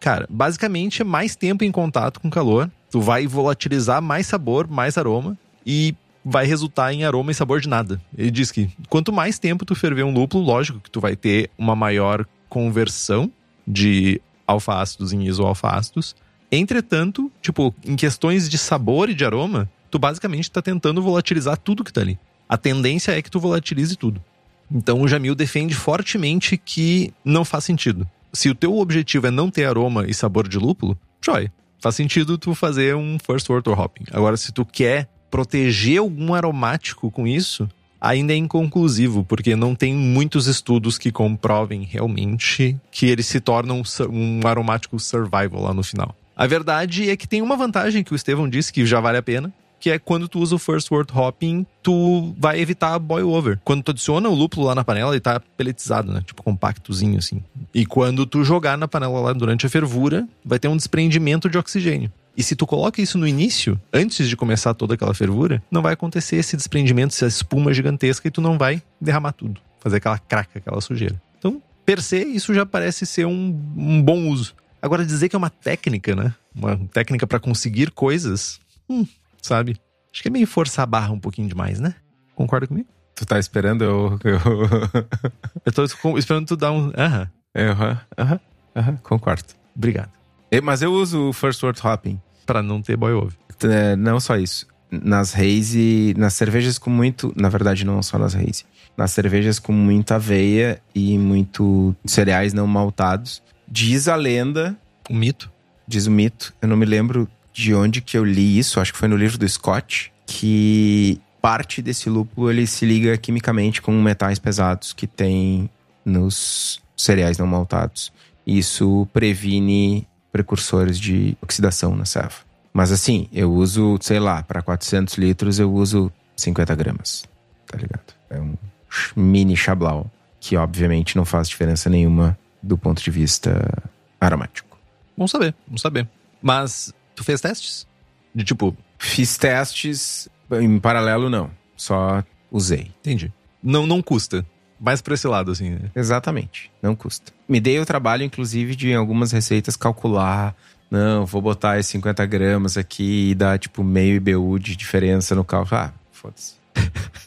cara, basicamente é mais tempo em contato com calor, tu vai volatilizar mais sabor, mais aroma e vai resultar em aroma e sabor de nada. Ele diz que quanto mais tempo tu ferver um lúpulo, lógico que tu vai ter uma maior conversão de alfa-ácidos em isoalfa-ácidos. Entretanto, tipo, em questões de sabor e de aroma, tu basicamente está tentando volatilizar tudo que tá ali. A tendência é que tu volatilize tudo. Então o Jamil defende fortemente que não faz sentido. Se o teu objetivo é não ter aroma e sabor de lúpulo, joia. Faz sentido tu fazer um first order hopping. Agora, se tu quer proteger algum aromático com isso ainda é inconclusivo, porque não tem muitos estudos que comprovem realmente que ele se torna um, um aromático survival lá no final. A verdade é que tem uma vantagem que o Estevão disse que já vale a pena, que é quando tu usa o first word hopping, tu vai evitar boil over. Quando tu adiciona o lúpulo lá na panela, ele tá peletizado, né? Tipo compactozinho assim. E quando tu jogar na panela lá durante a fervura, vai ter um desprendimento de oxigênio. E se tu coloca isso no início, antes de começar toda aquela fervura, não vai acontecer esse desprendimento, essa espuma gigantesca e tu não vai derramar tudo, fazer aquela craca, aquela sujeira. Então, per se, isso já parece ser um, um bom uso. Agora, dizer que é uma técnica, né? Uma técnica para conseguir coisas, hum, sabe? Acho que é meio forçar a barra um pouquinho demais, né? Concorda comigo?
Tu tá esperando eu. Eu,
eu tô esperando tu dar um. Aham.
Aham, aham, aham, concordo.
Obrigado.
Mas eu uso o First Word Hopping.
Pra não ter boy over.
É, não só isso. Nas haze, nas cervejas com muito. Na verdade, não só nas haze. Nas cervejas com muita aveia e muito cereais não maltados, Diz a lenda,
Um mito.
diz o mito, eu não me lembro de onde que eu li isso, acho que foi no livro do Scott, que parte desse lúpulo ele se liga quimicamente com metais pesados que tem nos cereais não maltados. Isso previne precursores de oxidação na serva. Mas assim, eu uso, sei lá, para 400 litros eu uso 50 gramas, tá ligado? É um mini chablau, que obviamente não faz diferença nenhuma do ponto de vista aromático.
Vamos saber, vamos saber. Mas tu fez testes? De tipo,
Fiz testes em paralelo, não. Só usei.
entendi. Não, não custa. Mais pra esse lado, assim. né?
Exatamente. Não custa. Me dei o trabalho, inclusive, de em algumas receitas calcular. Não, vou botar esses 50 gramas aqui e dar, tipo, meio IBU de diferença no cálculo. Ah, foda-se.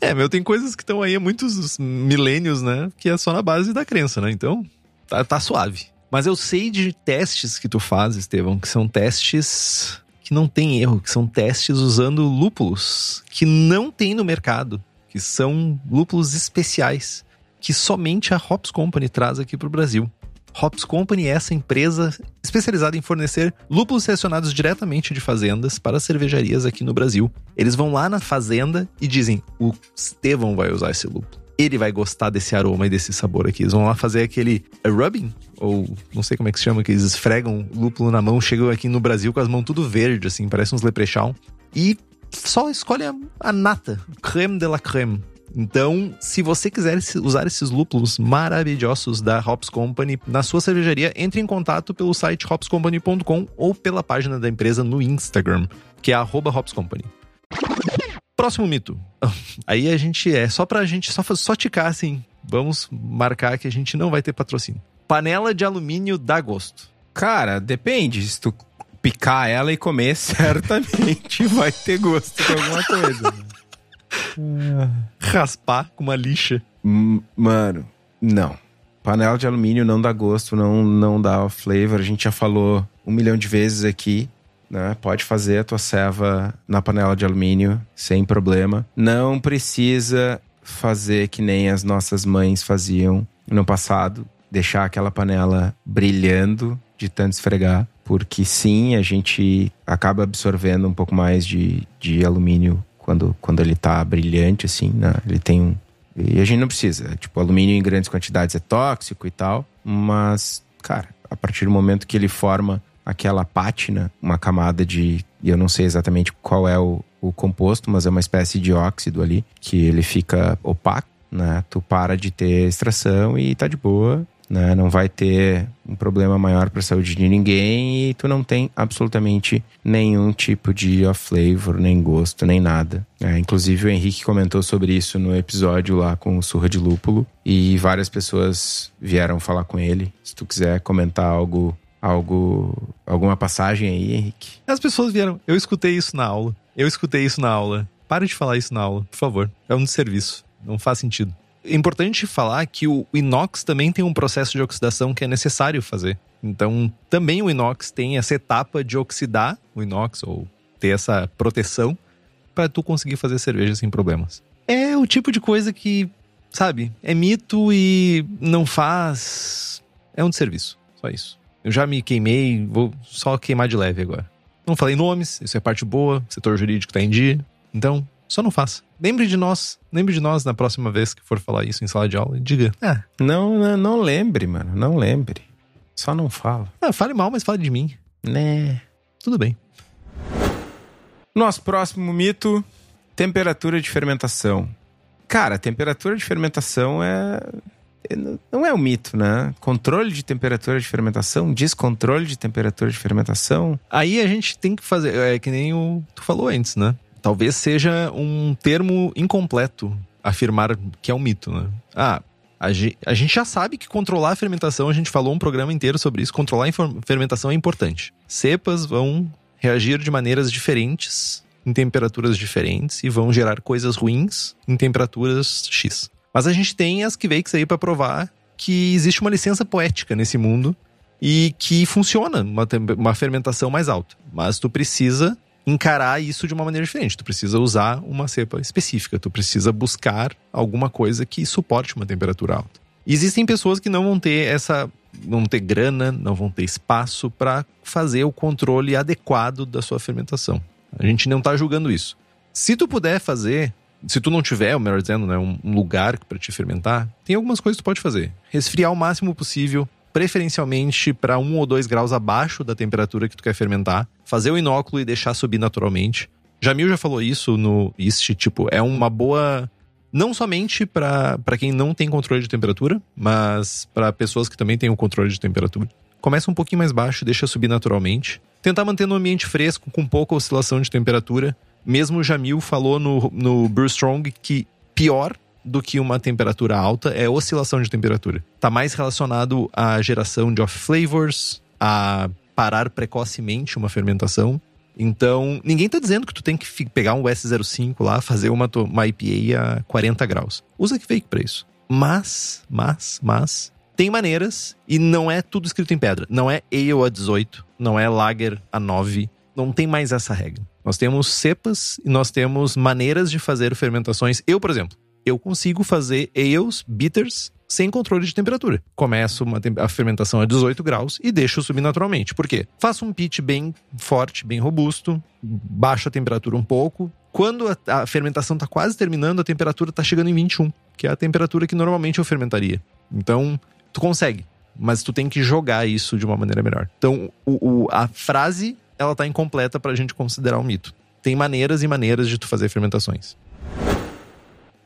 É, meu, tem coisas que estão aí há muitos milênios, né? Que é só na base da crença, né? Então, tá, tá suave. Mas eu sei de testes que tu faz, Estevão, que são testes que não tem erro, que são testes usando lúpulos que não tem no mercado, que são lúpulos especiais, que somente a Hops Company traz aqui pro Brasil. Hops Company é essa empresa especializada em fornecer lúpulos selecionados diretamente de fazendas para cervejarias aqui no Brasil. Eles vão lá na fazenda e dizem: o Estevão vai usar esse lúpulo. Ele vai gostar desse aroma e desse sabor aqui. Eles vão lá fazer aquele é rubbing, ou não sei como é que se chama, que eles esfregam lúpulo na mão, chegam aqui no Brasil com as mãos tudo verde, assim, parece uns leprechaun. E só escolhe a, nata, creme de la creme. Então, se você quiser usar esses lúpulos maravilhosos da Hops Company na sua cervejaria, entre em contato pelo site hopscompany.com ou pela página da empresa no Instagram, que é arroba Hops Company. Próximo mito. Aí a gente é só pra gente só, só ticar assim. Vamos marcar que a gente não vai ter patrocínio. Panela de alumínio dá gosto.
Cara, depende. Se tu picar ela e comer, certamente vai ter gosto de alguma coisa. né?
Raspar com uma lixa.
Mano, não. Panela de alumínio não dá gosto, não, não dá flavor. A gente já falou um milhão de vezes aqui. Né? Pode fazer a tua ceva na panela de alumínio sem problema. Não precisa fazer que nem as nossas mães faziam no passado, deixar aquela panela brilhando de tanto esfregar, porque sim, a gente acaba absorvendo um pouco mais de, de alumínio quando, quando ele tá brilhante, assim, né? Ele tem um. E a gente não precisa. Tipo, alumínio em grandes quantidades é tóxico e tal, mas, cara, a partir do momento que ele forma aquela pátina, uma camada de. Eu não sei exatamente qual é o, o composto, mas é uma espécie de óxido ali, que ele fica opaco, né? Tu para de ter extração e tá de boa, né? Não vai ter um problema maior para a saúde de ninguém e tu não tem absolutamente nenhum tipo de off-flavor, nem gosto, nem nada. É, inclusive o Henrique comentou sobre isso no episódio lá com o Surra de Lúpulo e várias pessoas vieram falar com ele. Se tu quiser comentar algo, algo, alguma passagem aí, Henrique.
As pessoas vieram. Eu escutei isso na aula. Eu escutei isso na aula. Para de falar isso na aula, por favor. É um desserviço. Não faz sentido. É importante falar que o inox também tem um processo de oxidação que é necessário fazer. Então, também o inox tem essa etapa de oxidar o inox ou ter essa proteção para tu conseguir fazer cerveja sem problemas. É o tipo de coisa que, sabe, é mito e não faz. É um desserviço. Só isso. Eu já me queimei, vou só queimar de leve agora. Não falei nomes, isso é parte boa, setor jurídico tá em dia. Então, só não faça. Lembre de nós, lembre de nós na próxima vez que for falar isso em sala de aula e diga: Ah,
Não, não, não lembre, mano, não lembre. Só não fala.
ah, fale mal, mas fale de mim.
Né?
Tudo bem.
Nosso próximo mito: temperatura de fermentação. Cara, temperatura de fermentação é. é- Não é um mito, né? Controle de temperatura de fermentação, descontrole de temperatura de fermentação.
Aí a gente tem que fazer, é que nem o tu falou antes, né? Talvez seja um termo incompleto afirmar que é um mito, né? Ah, a ge- a gente já sabe que controlar a fermentação, a gente falou um programa inteiro sobre isso, controlar a fermentação é importante. Cepas vão reagir de maneiras diferentes, em temperaturas diferentes, e vão gerar coisas ruins em temperaturas X. Mas a gente tem as que aí para provar que existe uma licença poética nesse mundo e que funciona uma, uma fermentação mais alta. Mas tu precisa encarar isso de uma maneira diferente. Tu precisa usar uma cepa específica. Tu precisa buscar alguma coisa que suporte uma temperatura alta. Existem pessoas que não vão ter essa não ter grana, não vão ter espaço para fazer o controle adequado da sua fermentação. A gente não tá julgando isso. Se tu puder fazer, se tu não tiver, melhor dizendo, né, um lugar para te fermentar, tem algumas coisas que tu pode fazer. Resfriar o máximo possível, preferencialmente para um ou dois graus abaixo da temperatura que tu quer fermentar, fazer o inóculo e deixar subir naturalmente. Jamil já falou isso no East, tipo, é uma boa não somente para quem não tem controle de temperatura, mas para pessoas que também têm o controle de temperatura. Começa um pouquinho mais baixo, deixa subir naturalmente. Tentar manter no ambiente fresco, com pouca oscilação de temperatura. Mesmo o Jamil falou no, no Brew Strong que pior do que uma temperatura alta é oscilação de temperatura. Tá mais relacionado à geração de off flavors, a parar precocemente uma fermentação então, ninguém tá dizendo que tu tem que pegar um S05 lá, fazer uma, uma IPA a 40 graus. Usa que fake pra isso. Mas, mas, mas, tem maneiras e não é tudo escrito em pedra. Não é Ale a 18, não é Lager a 9, não tem mais essa regra. Nós temos cepas e nós temos maneiras de fazer fermentações. Eu, por exemplo, eu consigo fazer ales, bitters, sem controle de temperatura. Começo a fermentação a 18 graus e deixo subir naturalmente. Por quê? Faço um pitch bem forte, bem robusto, baixo a temperatura um pouco. Quando a, a fermentação está quase terminando, a temperatura está chegando em 21, que é a temperatura que normalmente eu fermentaria. Então, tu consegue, mas tu tem que jogar isso de uma maneira melhor. Então, o, o, a frase, ela tá incompleta para a gente considerar um mito. Tem maneiras e maneiras de tu fazer fermentações.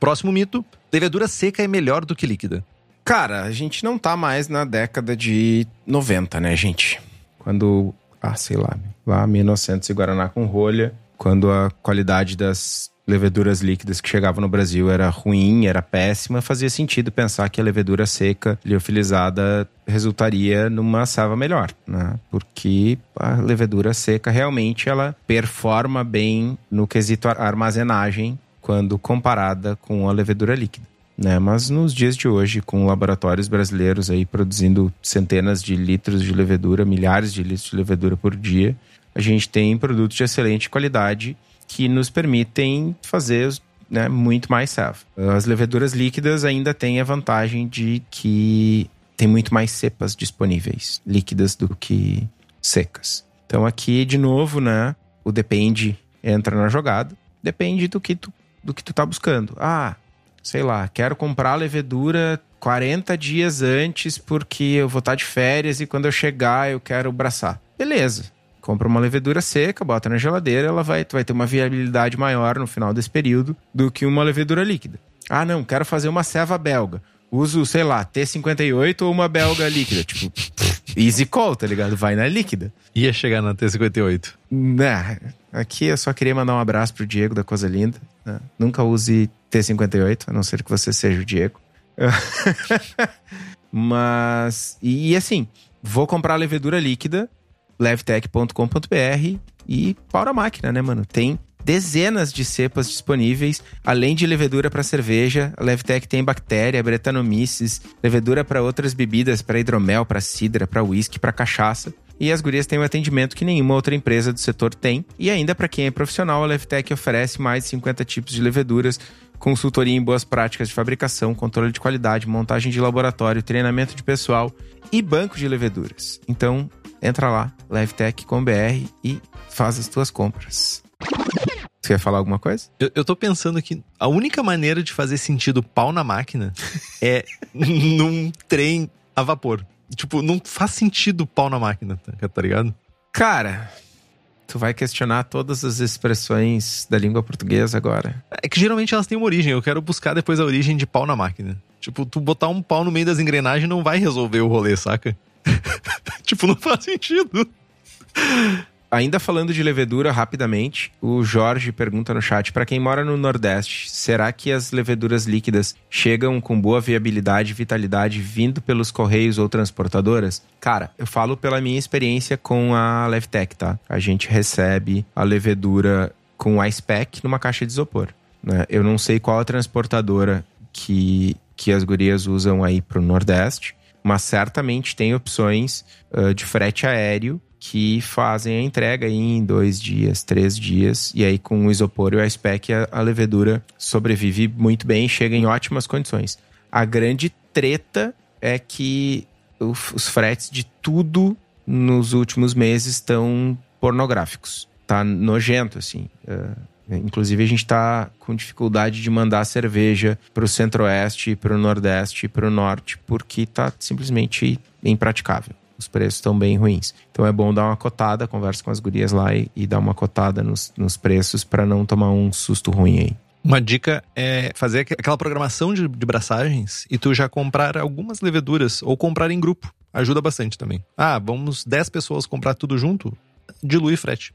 Próximo mito: levedura seca é melhor do que líquida.
Cara, a gente não tá mais na década de 90, né, gente? Quando, ah, sei lá, lá 1900 e Guaraná com rolha, quando a qualidade das leveduras líquidas que chegavam no Brasil era ruim, era péssima, fazia sentido pensar que a levedura seca, liofilizada, resultaria numa sava melhor, né? Porque a levedura seca realmente ela performa bem no quesito armazenagem quando comparada com a levedura líquida. Né? Mas nos dias de hoje, com laboratórios brasileiros aí produzindo centenas de litros de levedura, milhares de litros de levedura por dia, a gente tem produtos de excelente qualidade que nos permitem fazer né, muito mais sava. As leveduras líquidas ainda têm a vantagem de que tem muito mais cepas disponíveis, líquidas do que secas. Então aqui, de novo, né, o depende entra na jogada. Depende do que tu do que tu tá buscando. Ah, sei lá, quero comprar a levedura 40 dias antes porque eu vou estar tá de férias e quando eu chegar eu quero braçar. Beleza. Compra uma levedura seca, bota na geladeira, ela vai, vai ter uma viabilidade maior no final desse período do que uma levedura líquida. Ah, não, quero fazer uma ceva belga. Uso, sei lá, T58 ou uma belga líquida. Tipo, easy call, tá ligado? Vai na líquida.
Ia chegar na T58.
Né, aqui eu só queria mandar um abraço pro Diego da Coisa Linda. Né? Nunca use T58, a não ser que você seja o Diego. Mas, e, e, assim, vou comprar levedura líquida, levtech.com.br e pau na máquina, né, mano? Tem dezenas de cepas disponíveis, além de levedura para cerveja. A Levtech tem bactéria, bretanomices, levedura para outras bebidas, para hidromel, para cidra, para uísque, para cachaça. E as gurias têm um atendimento que nenhuma outra empresa do setor tem. E ainda para quem é profissional, a Levtech oferece mais de 50 tipos de leveduras, consultoria em boas práticas de fabricação, controle de qualidade, montagem de laboratório, treinamento de pessoal e banco de leveduras. Então, entra lá, levtech.com.br e faz as tuas compras. Você quer falar alguma coisa?
Eu, eu tô pensando que a única maneira de fazer sentido pau na máquina é num trem a vapor. Tipo, não faz sentido pau na máquina, tá, tá ligado?
Cara, tu vai questionar todas as expressões da língua portuguesa agora.
É que geralmente elas têm uma origem. Eu quero buscar depois a origem de pau na máquina. Tipo, tu botar um pau no meio das engrenagens não vai resolver o rolê, saca? tipo, não faz sentido.
Ainda falando de levedura, rapidamente, o Jorge pergunta no chat: para quem mora no Nordeste, será que as leveduras líquidas chegam com boa viabilidade e vitalidade vindo pelos correios ou transportadoras? Cara, eu falo pela minha experiência com a Levtech, tá? A gente recebe a levedura com ice pack numa caixa de isopor. Né? Eu não sei qual a transportadora que, que as gurias usam aí pro Nordeste, mas certamente tem opções uh, de frete aéreo que fazem a entrega em dois dias, três dias. E aí, com o isopor e o ice pack, a, a levedura sobrevive muito bem e chega em ótimas condições. A grande treta é que os fretes de tudo nos últimos meses estão pornográficos. Tá nojento, assim. É, inclusive, a gente tá com dificuldade de mandar cerveja pro centro-oeste, pro nordeste pro norte, porque tá simplesmente impraticável. Os preços estão bem ruins. Então é bom dar uma cotada, conversa com as gurias lá e, e dar uma cotada nos, nos preços para não tomar um susto ruim aí.
Uma dica é fazer aqu- aquela programação de, de braçagens e tu já comprar algumas leveduras ou comprar em grupo. Ajuda bastante também. Ah, vamos 10 pessoas comprar tudo junto? Dilui frete.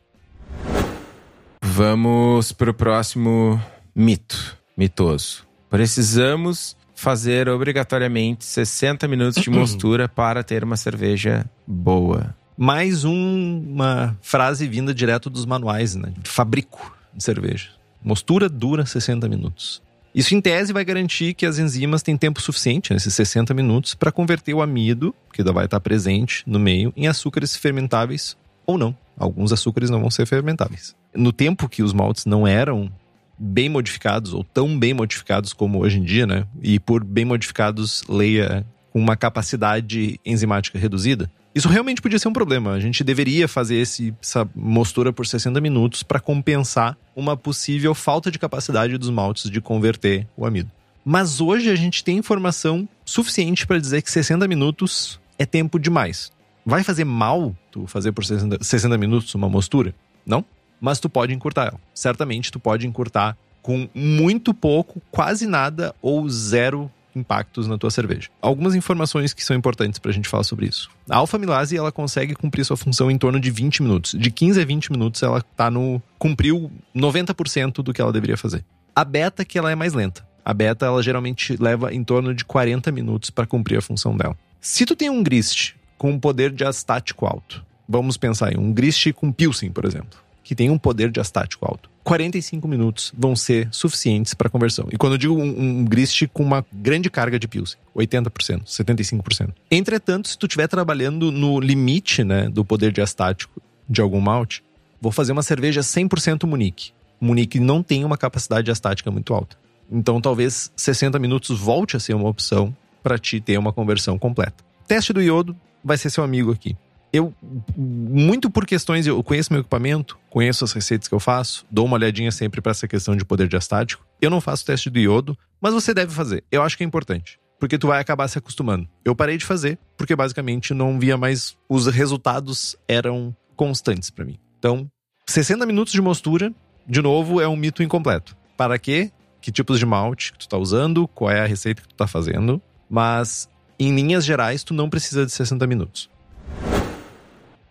Vamos pro próximo mito. Mitoso. Precisamos fazer obrigatoriamente 60 minutos de mostura para ter uma cerveja boa.
Mais um- uma frase vinda direto dos manuais, né? De fabrico de cerveja. Mostura dura 60 minutos. Isso, em tese, vai garantir que as enzimas têm tempo suficiente, nesses 60 minutos, para converter o amido, que ainda vai estar presente no meio, em açúcares fermentáveis ou não. Alguns açúcares não vão ser fermentáveis. No tempo que os maltes não eram bem modificados, ou tão bem modificados como hoje em dia, né? E por bem modificados, leia com uma capacidade enzimática reduzida, isso realmente podia ser um problema. A gente deveria fazer esse, essa mostura por 60 minutos para compensar uma possível falta de capacidade dos maltes de converter o amido. Mas hoje a gente tem informação suficiente para dizer que 60 minutos é tempo demais. Vai fazer mal tu fazer por 60, 60 minutos uma mostura? Não. Mas tu pode encurtar ela. Certamente tu pode encurtar com muito pouco, quase nada ou zero impactos na tua cerveja. Algumas informações que são importantes pra gente falar sobre isso. A alfa-milase, ela consegue cumprir sua função em torno de 20 minutos. De 15 a 20 minutos ela tá no cumpriu 90% do que ela deveria fazer. A beta que ela é mais lenta. A beta ela geralmente leva em torno de 40 minutos para cumprir a função dela. Se tu tem um grist com um poder diastático alto, vamos pensar em um grist com pilsen, por exemplo, que tem um poder diastático alto. 45 minutos vão ser suficientes para conversão. E quando eu digo um, um grist com uma grande carga de pilsen, 80%, 75%. Entretanto, se tu estiver trabalhando no limite né, do poder diastático de algum malte, vou fazer uma cerveja 100% Munique. Munique não tem uma capacidade diastática muito alta. Então, talvez 60 minutos volte a ser uma opção para ti ter uma conversão completa. Teste do iodo vai ser seu amigo aqui. Eu, muito por questões, eu conheço meu equipamento, conheço as receitas que eu faço, dou uma olhadinha sempre para essa questão de poder diastático. Eu não faço teste do iodo, mas você deve fazer. Eu acho que é importante, porque tu vai acabar se acostumando. Eu parei de fazer, porque basicamente não via mais os resultados eram constantes para mim. Então, 60 minutos de mostura, de novo, é um mito incompleto. Para quê? Que tipos de malte que tu tá usando, qual é a receita que tu tá fazendo, mas em linhas gerais tu não precisa de 60 minutos.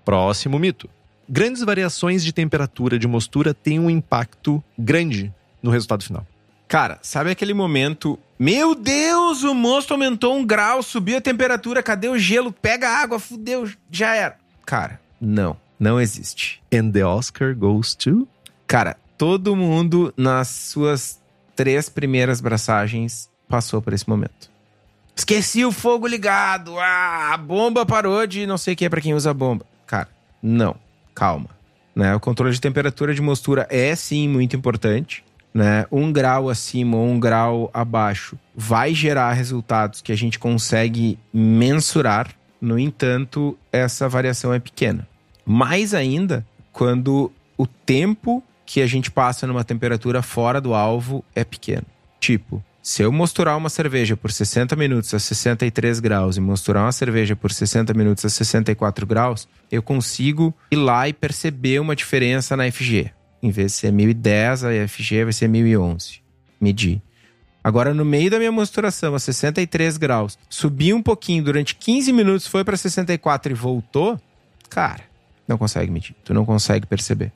Próximo mito. Grandes variações de temperatura de mostura têm um impacto grande no resultado final.
Cara, sabe aquele momento? Meu Deus, o mosto aumentou um grau, subiu a temperatura, cadê o gelo? Pega a água, fudeu, já era. Cara, não, não existe.
And the Oscar goes to
Cara, todo mundo nas suas três primeiras braçagens passou por esse momento. Esqueci o fogo ligado, ah, a bomba parou de não sei o que é pra quem usa bomba. Não, calma. Né? O controle de temperatura de mostura é sim muito importante. Né? Um grau acima ou um grau abaixo vai gerar resultados que a gente consegue mensurar. No entanto, essa variação é pequena. Mais ainda quando o tempo que a gente passa numa temperatura fora do alvo é pequeno. Tipo, se eu mosturar uma cerveja por 60 minutos a 63 graus e mosturar uma cerveja por 60 minutos a 64 graus, eu consigo ir lá e perceber uma diferença na FG. Em vez de ser 1010, a FG vai ser 1011. Medir. Agora, no meio da minha mosturação a 63 graus, subi um pouquinho durante 15 minutos, foi para 64 e voltou, cara, não consegue medir. Tu não consegue perceber,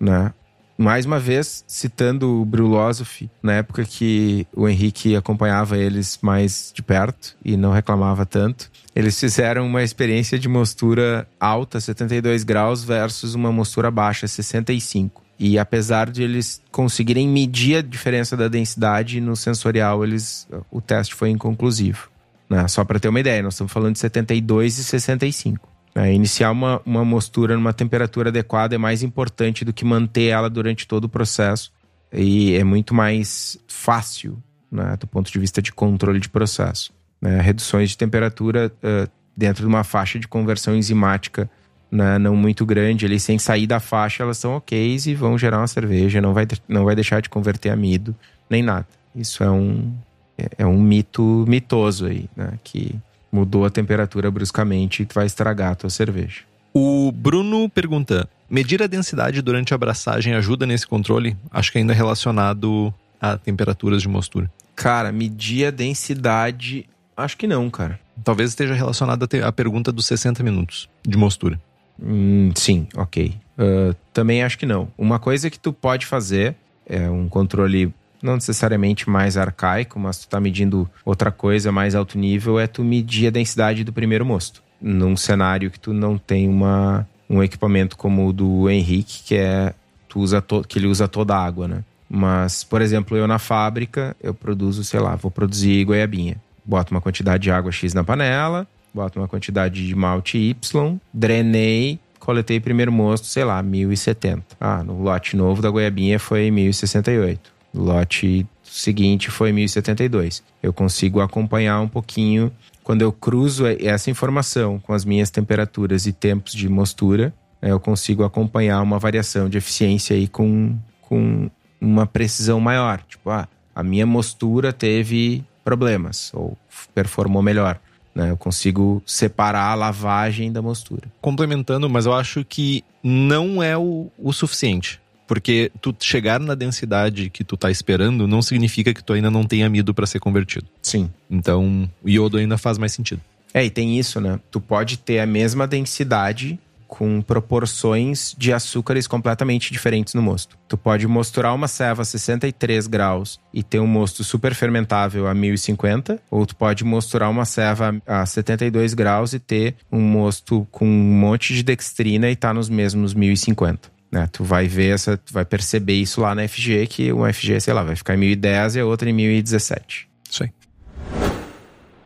né? Mais uma vez, citando o Brulosophy, na época que o Henrique acompanhava eles mais de perto e não reclamava tanto, eles fizeram uma experiência de mostura alta, 72 graus, versus uma mostura baixa, 65. E apesar de eles conseguirem medir a diferença da densidade no sensorial, eles, o teste foi inconclusivo. Né? Só para ter uma ideia, nós estamos falando de 72 e 65. É, iniciar uma, uma mostura numa temperatura adequada é mais importante do que manter ela durante todo o processo. E é muito mais fácil, né, do ponto de vista de controle de processo. Né? Reduções de temperatura uh, dentro de uma faixa de conversão enzimática né, não muito grande, ali sem sair da faixa, elas são ok e vão gerar uma cerveja, não vai, não vai deixar de converter amido, nem nada. Isso é um, é, é um mito mitoso aí, né? Que mudou a temperatura bruscamente e vai estragar a tua cerveja.
O Bruno pergunta: medir a densidade durante a abraçagem ajuda nesse controle? Acho que ainda é relacionado a temperaturas de mostura.
Cara, medir a densidade, acho que não, cara.
Talvez esteja relacionado à pergunta dos 60 minutos de mostura.
Hum, sim, ok. Uh, também acho que não. Uma coisa que tu pode fazer é um controle não necessariamente mais arcaico, mas tu tá medindo outra coisa mais alto nível, é tu medir a densidade do primeiro mosto. Num cenário que tu não tem uma, um equipamento como o do Henrique, que é tu usa to, que ele usa toda a água, né? Mas, por exemplo, eu na fábrica, eu produzo, sei lá, vou produzir goiabinha. Boto uma quantidade de água X na panela, boto uma quantidade de malte Y, drenei, coletei primeiro mosto, sei lá, 1070. Ah, no lote novo da goiabinha foi 1068 lote seguinte foi 1072. Eu consigo acompanhar um pouquinho quando eu cruzo essa informação com as minhas temperaturas e tempos de mostura, né, eu consigo acompanhar uma variação de eficiência aí com, com uma precisão maior. Tipo, ah, a minha mostura teve problemas ou performou melhor. Né? Eu consigo separar a lavagem da mostura.
Complementando, mas eu acho que não é o, o suficiente. Porque tu chegar na densidade que tu tá esperando não significa que tu ainda não tem amido para ser convertido.
Sim.
Então, o iodo ainda faz mais sentido.
É, e tem isso, né? Tu pode ter a mesma densidade com proporções de açúcares completamente diferentes no mosto. Tu pode mosturar uma ceva a 63 graus e ter um mosto super fermentável a 1050, ou tu pode mosturar uma ceva a 72 graus e ter um mosto com um monte de dextrina e tá nos mesmos 1050. Né? Tu vai ver essa, tu vai perceber isso lá na FG, que uma FG, sei lá, vai ficar em 1010 e a outra em 1017.
Isso aí.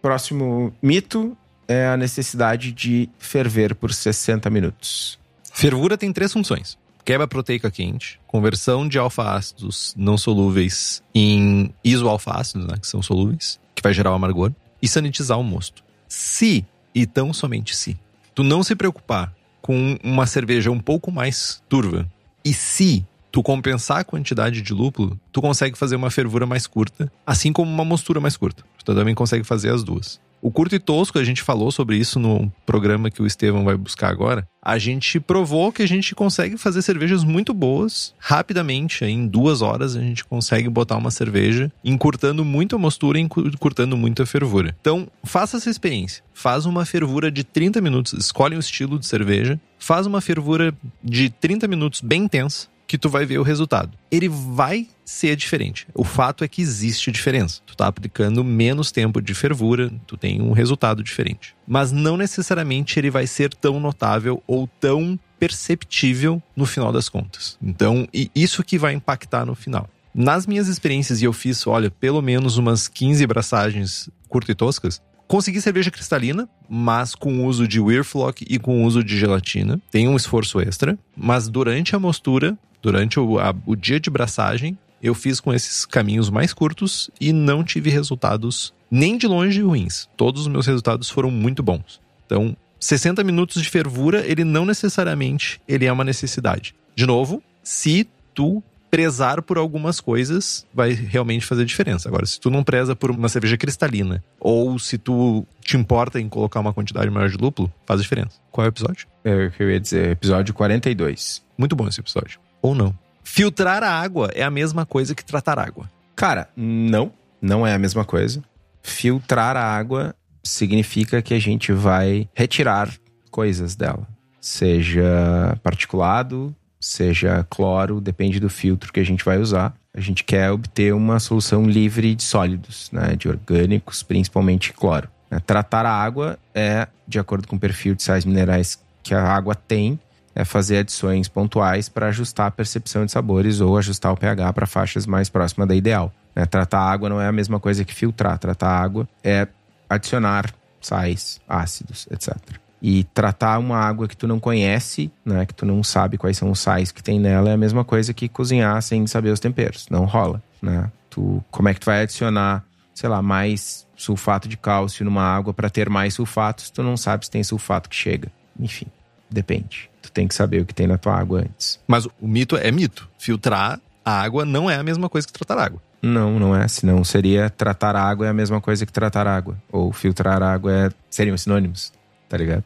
Próximo mito é a necessidade de ferver por 60 minutos.
Fervura tem três funções: quebra proteica quente, conversão de alfa-ácidos não solúveis em isoalfa-ácidos, né, que são solúveis, que vai gerar o amargor, e sanitizar o mosto. Se, e tão somente se, tu não se preocupar com uma cerveja um pouco mais turva. E se tu compensar a quantidade de lúpulo, tu consegue fazer uma fervura mais curta, assim como uma mostura mais curta. Tu também consegue fazer as duas. O curto e tosco, a gente falou sobre isso no programa que o Estevão vai buscar agora. A gente provou que a gente consegue fazer cervejas muito boas rapidamente. Em duas horas a gente consegue botar uma cerveja, encurtando muito a mostura e encurtando muito a fervura. Então, faça essa experiência. Faz uma fervura de 30 minutos, escolhe um estilo de cerveja, faz uma fervura de 30 minutos bem intensa que tu vai ver o resultado. Ele vai ser diferente. O fato é que existe diferença. Tu tá aplicando menos tempo de fervura, tu tem um resultado diferente. Mas não necessariamente ele vai ser tão notável ou tão perceptível no final das contas. Então, isso que vai impactar no final. Nas minhas experiências, e eu fiz, olha, pelo menos umas 15 braçagens curto e toscas, Consegui cerveja cristalina, mas com uso de Weirflock e com uso de gelatina. Tem um esforço extra, mas durante a mostura Durante o, a, o dia de braçagem, eu fiz com esses caminhos mais curtos e não tive resultados nem de longe ruins. Todos os meus resultados foram muito bons. Então, 60 minutos de fervura, ele não necessariamente ele é uma necessidade. De novo, se tu prezar por algumas coisas, vai realmente fazer diferença. Agora, se tu não preza por uma cerveja cristalina, ou se tu te importa em colocar uma quantidade maior de lúpulo, faz diferença. Qual é o episódio?
É eu ia dizer, episódio 42.
Muito bom esse episódio ou não. Filtrar a água é a mesma coisa que tratar água.
Cara, não, não é a mesma coisa. Filtrar a água significa que a gente vai retirar coisas dela, seja particulado, seja cloro, depende do filtro que a gente vai usar. A gente quer obter uma solução livre de sólidos, né, de orgânicos, principalmente cloro. Tratar a água é de acordo com o perfil de sais minerais que a água tem é fazer adições pontuais para ajustar a percepção de sabores ou ajustar o pH para faixas mais próximas da ideal. Né? Tratar água não é a mesma coisa que filtrar. Tratar água é adicionar sais, ácidos, etc. E tratar uma água que tu não conhece, né, que tu não sabe quais são os sais que tem nela, é a mesma coisa que cozinhar sem saber os temperos. Não rola, né? Tu, como é que tu vai adicionar sei lá, mais sulfato de cálcio numa água para ter mais sulfatos, tu não sabe se tem sulfato que chega. Enfim, depende. Tu tem que saber o que tem na tua água antes.
Mas o mito é mito. Filtrar a água não é a mesma coisa que tratar água.
Não, não é. Senão seria tratar água é a mesma coisa que tratar água. Ou filtrar água é... seriam sinônimos, tá ligado?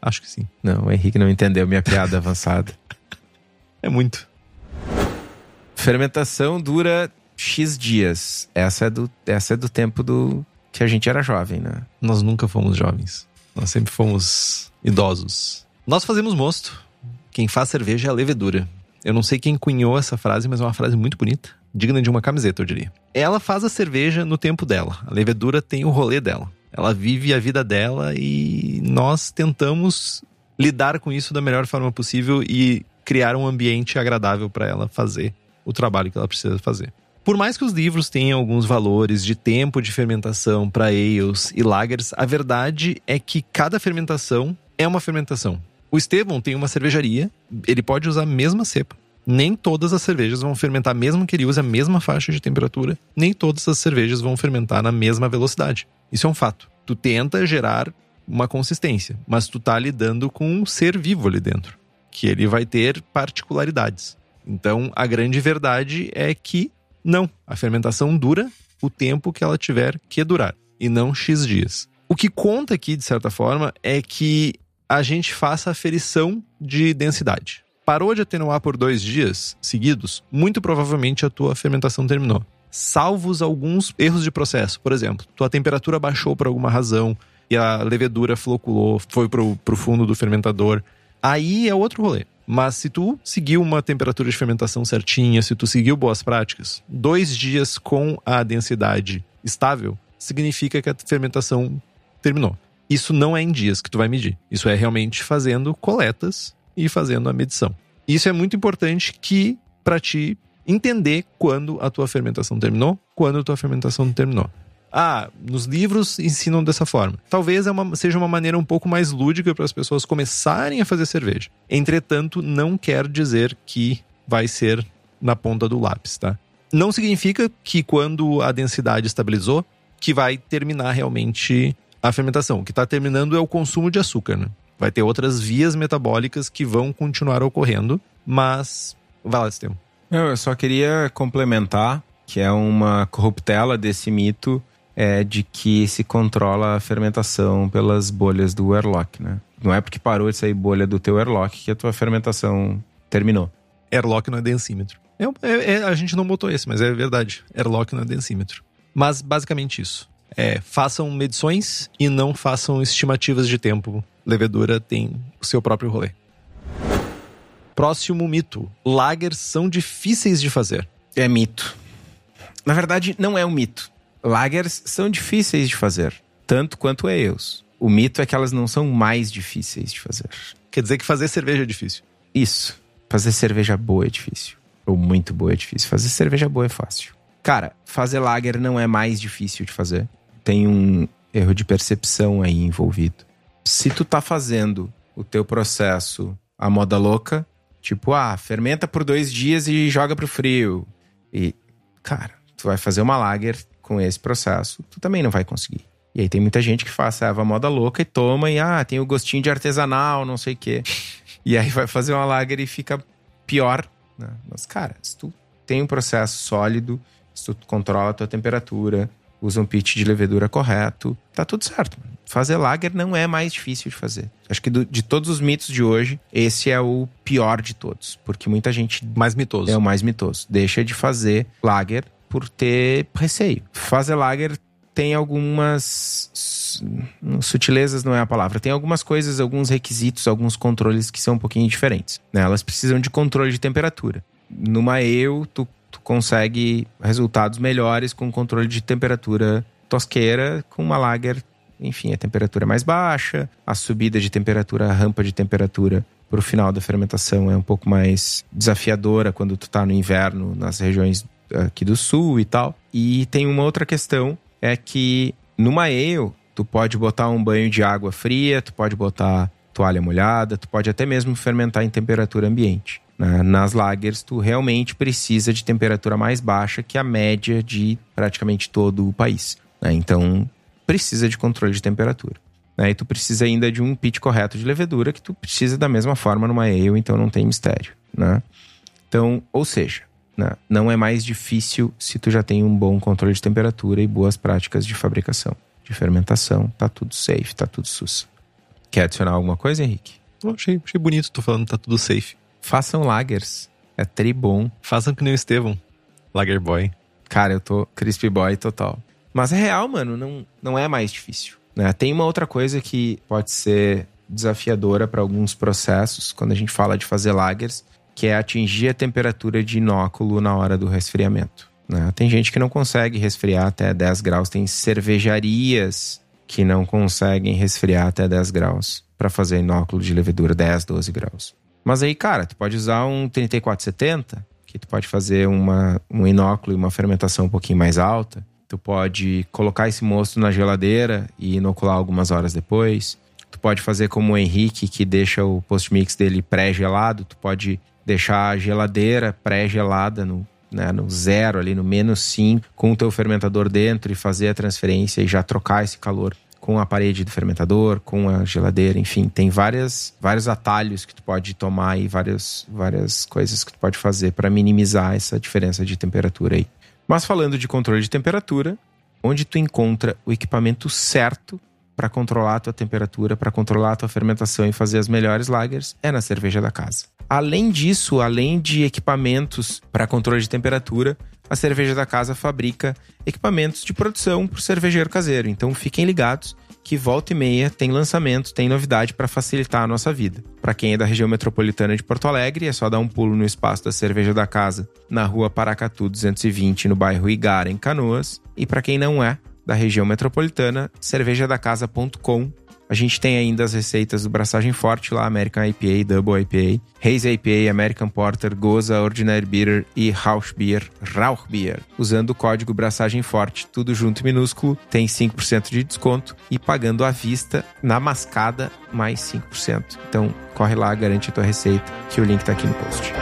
Acho que sim.
Não, o Henrique não entendeu minha piada avançada.
É muito.
Fermentação dura X dias. Essa é do, essa é do tempo do que a gente era jovem, né?
Nós nunca fomos jovens. Nós sempre fomos idosos. Nós fazemos mosto. Quem faz cerveja é a levedura. Eu não sei quem cunhou essa frase, mas é uma frase muito bonita. Digna de uma camiseta, eu diria. Ela faz a cerveja no tempo dela. A levedura tem o rolê dela. Ela vive a vida dela e nós tentamos lidar com isso da melhor forma possível e criar um ambiente agradável para ela fazer o trabalho que ela precisa fazer. Por mais que os livros tenham alguns valores de tempo de fermentação para ales e lagers, a verdade é que cada fermentação é uma fermentação. O Estevão tem uma cervejaria, ele pode usar a mesma cepa. Nem todas as cervejas vão fermentar, mesmo que ele use a mesma faixa de temperatura, nem todas as cervejas vão fermentar na mesma velocidade. Isso é um fato. Tu tenta gerar uma consistência, mas tu tá lidando com um ser vivo ali dentro, que ele vai ter particularidades. Então, a grande verdade é que não, a fermentação dura o tempo que ela tiver que durar e não X dias. O que conta aqui, de certa forma, é que a gente faça a ferição de densidade. Parou de atenuar por dois dias seguidos, muito provavelmente a tua fermentação terminou. Salvos alguns erros de processo. Por exemplo, tua temperatura baixou por alguma razão e a levedura floculou, foi pro, pro fundo do fermentador. Aí é outro rolê. Mas se tu seguiu uma temperatura de fermentação certinha, se tu seguiu boas práticas, dois dias com a densidade estável, significa que a fermentação terminou. Isso não é em dias que tu vai medir. Isso é realmente fazendo coletas e fazendo a medição. Isso é muito importante que para ti entender quando a tua fermentação terminou, quando a tua fermentação terminou. Ah, nos livros ensinam dessa forma. Talvez é uma, seja uma maneira um pouco mais lúdica para as pessoas começarem a fazer cerveja. Entretanto, não quer dizer que vai ser na ponta do lápis, tá? Não significa que quando a densidade estabilizou, que vai terminar realmente a fermentação. O que está terminando é o consumo de açúcar, né? Vai ter outras vias metabólicas que vão continuar ocorrendo, mas. Vai lá, Estevam.
Eu só queria complementar que é uma corruptela desse mito é de que se controla a fermentação pelas bolhas do airlock, né? Não é porque parou de sair bolha do teu airlock que a tua fermentação terminou.
Airlock não é densímetro. É, é, é, a gente não botou esse, mas é verdade. Airlock não é densímetro. Mas basicamente isso. É, façam medições e não façam estimativas de tempo. Levedura tem o seu próprio rolê. Próximo mito. Lagers são difíceis de fazer.
É mito. Na verdade, não é um mito. Lagers são difíceis de fazer, tanto quanto ales. O mito é que elas não são mais difíceis de fazer.
Quer dizer que fazer cerveja é difícil.
Isso. Fazer cerveja boa é difícil. Ou muito boa é difícil. Fazer cerveja boa é fácil. Cara, fazer lager não é mais difícil de fazer. Tem um erro de percepção aí envolvido. Se tu tá fazendo o teu processo a moda louca, tipo, ah, fermenta por dois dias e joga pro frio. E, cara, tu vai fazer uma lager com esse processo, tu também não vai conseguir. E aí tem muita gente que faz a moda louca e toma e ah, tem o gostinho de artesanal, não sei o quê. E aí vai fazer uma lager e fica pior. Né? Mas, cara, se tu tem um processo sólido, se tu controla a tua temperatura, usa um pitch de levedura correto, tá tudo certo. Fazer lager não é mais difícil de fazer. Acho que do, de todos os mitos de hoje, esse é o pior de todos. Porque muita gente.
Mais mitoso.
É o mais mitoso. Deixa de fazer lager por ter receio. Fazer lager tem algumas sutilezas não é a palavra. Tem algumas coisas, alguns requisitos, alguns controles que são um pouquinho diferentes. Né? Elas precisam de controle de temperatura. Numa eu, tu, tu consegue resultados melhores com controle de temperatura tosqueira, com uma lager, enfim, a temperatura é mais baixa, a subida de temperatura, a rampa de temperatura para o final da fermentação é um pouco mais desafiadora quando tu está no inverno nas regiões aqui do sul e tal. E tem uma outra questão, é que numa ale, tu pode botar um banho de água fria, tu pode botar toalha molhada, tu pode até mesmo fermentar em temperatura ambiente. Né? Nas lagers, tu realmente precisa de temperatura mais baixa que a média de praticamente todo o país. Né? Então, precisa de controle de temperatura. Né? E tu precisa ainda de um pitch correto de levedura, que tu precisa da mesma forma numa ale, então não tem mistério. Né? Então, ou seja, né? não é mais difícil se tu já tem um bom controle de temperatura e boas práticas de fabricação, de fermentação, tá tudo safe, tá tudo sus. Quer adicionar alguma coisa, Henrique?
Achei, achei bonito, tô falando, tá tudo safe.
Façam lagers. É tri bom.
Façam que nem o Estevão. Lager Boy.
Cara, eu tô crispy boy total. Mas é real, mano, não, não é mais difícil. Né? Tem uma outra coisa que pode ser desafiadora para alguns processos, quando a gente fala de fazer lagers, que é atingir a temperatura de inóculo na hora do resfriamento. Né? Tem gente que não consegue resfriar até 10 graus, tem cervejarias que não conseguem resfriar até 10 graus para fazer inóculo de levedura 10, 12 graus. Mas aí, cara, tu pode usar um 3470, que tu pode fazer uma, um inóculo e uma fermentação um pouquinho mais alta. Tu pode colocar esse mosto na geladeira e inocular algumas horas depois. Tu pode fazer como o Henrique, que deixa o post-mix dele pré-gelado. Tu pode deixar a geladeira pré-gelada no, né, no zero, ali no menos 5, com o teu fermentador dentro e fazer a transferência e já trocar esse calor com a parede do fermentador, com a geladeira, enfim, tem várias, vários atalhos que tu pode tomar e várias, várias coisas que tu pode fazer para minimizar essa diferença de temperatura aí. Mas falando de controle de temperatura, onde tu encontra o equipamento certo para controlar a tua temperatura, para controlar a tua fermentação e fazer as melhores lagers, é na cerveja da casa. Além disso, além de equipamentos para controle de temperatura, a cerveja da casa fabrica equipamentos de produção para o cervejeiro caseiro. Então fiquem ligados que volta e meia tem lançamento, tem novidade para facilitar a nossa vida. Para quem é da região metropolitana de Porto Alegre, é só dar um pulo no espaço da Cerveja da Casa, na rua Paracatu 220, no bairro Igara, em Canoas. E para quem não é da região metropolitana, cervejadacasa.com a gente tem ainda as receitas do Braçagem Forte lá, American IPA, Double IPA, Haze IPA, American Porter, Goza, Ordinary Beer e Rauch Beer, Rauch Beer. Usando o código Braçagem Forte, tudo junto e minúsculo, tem 5% de desconto e pagando à vista, na mascada, mais 5%. Então, corre lá, garante a tua receita, que o link tá aqui no post.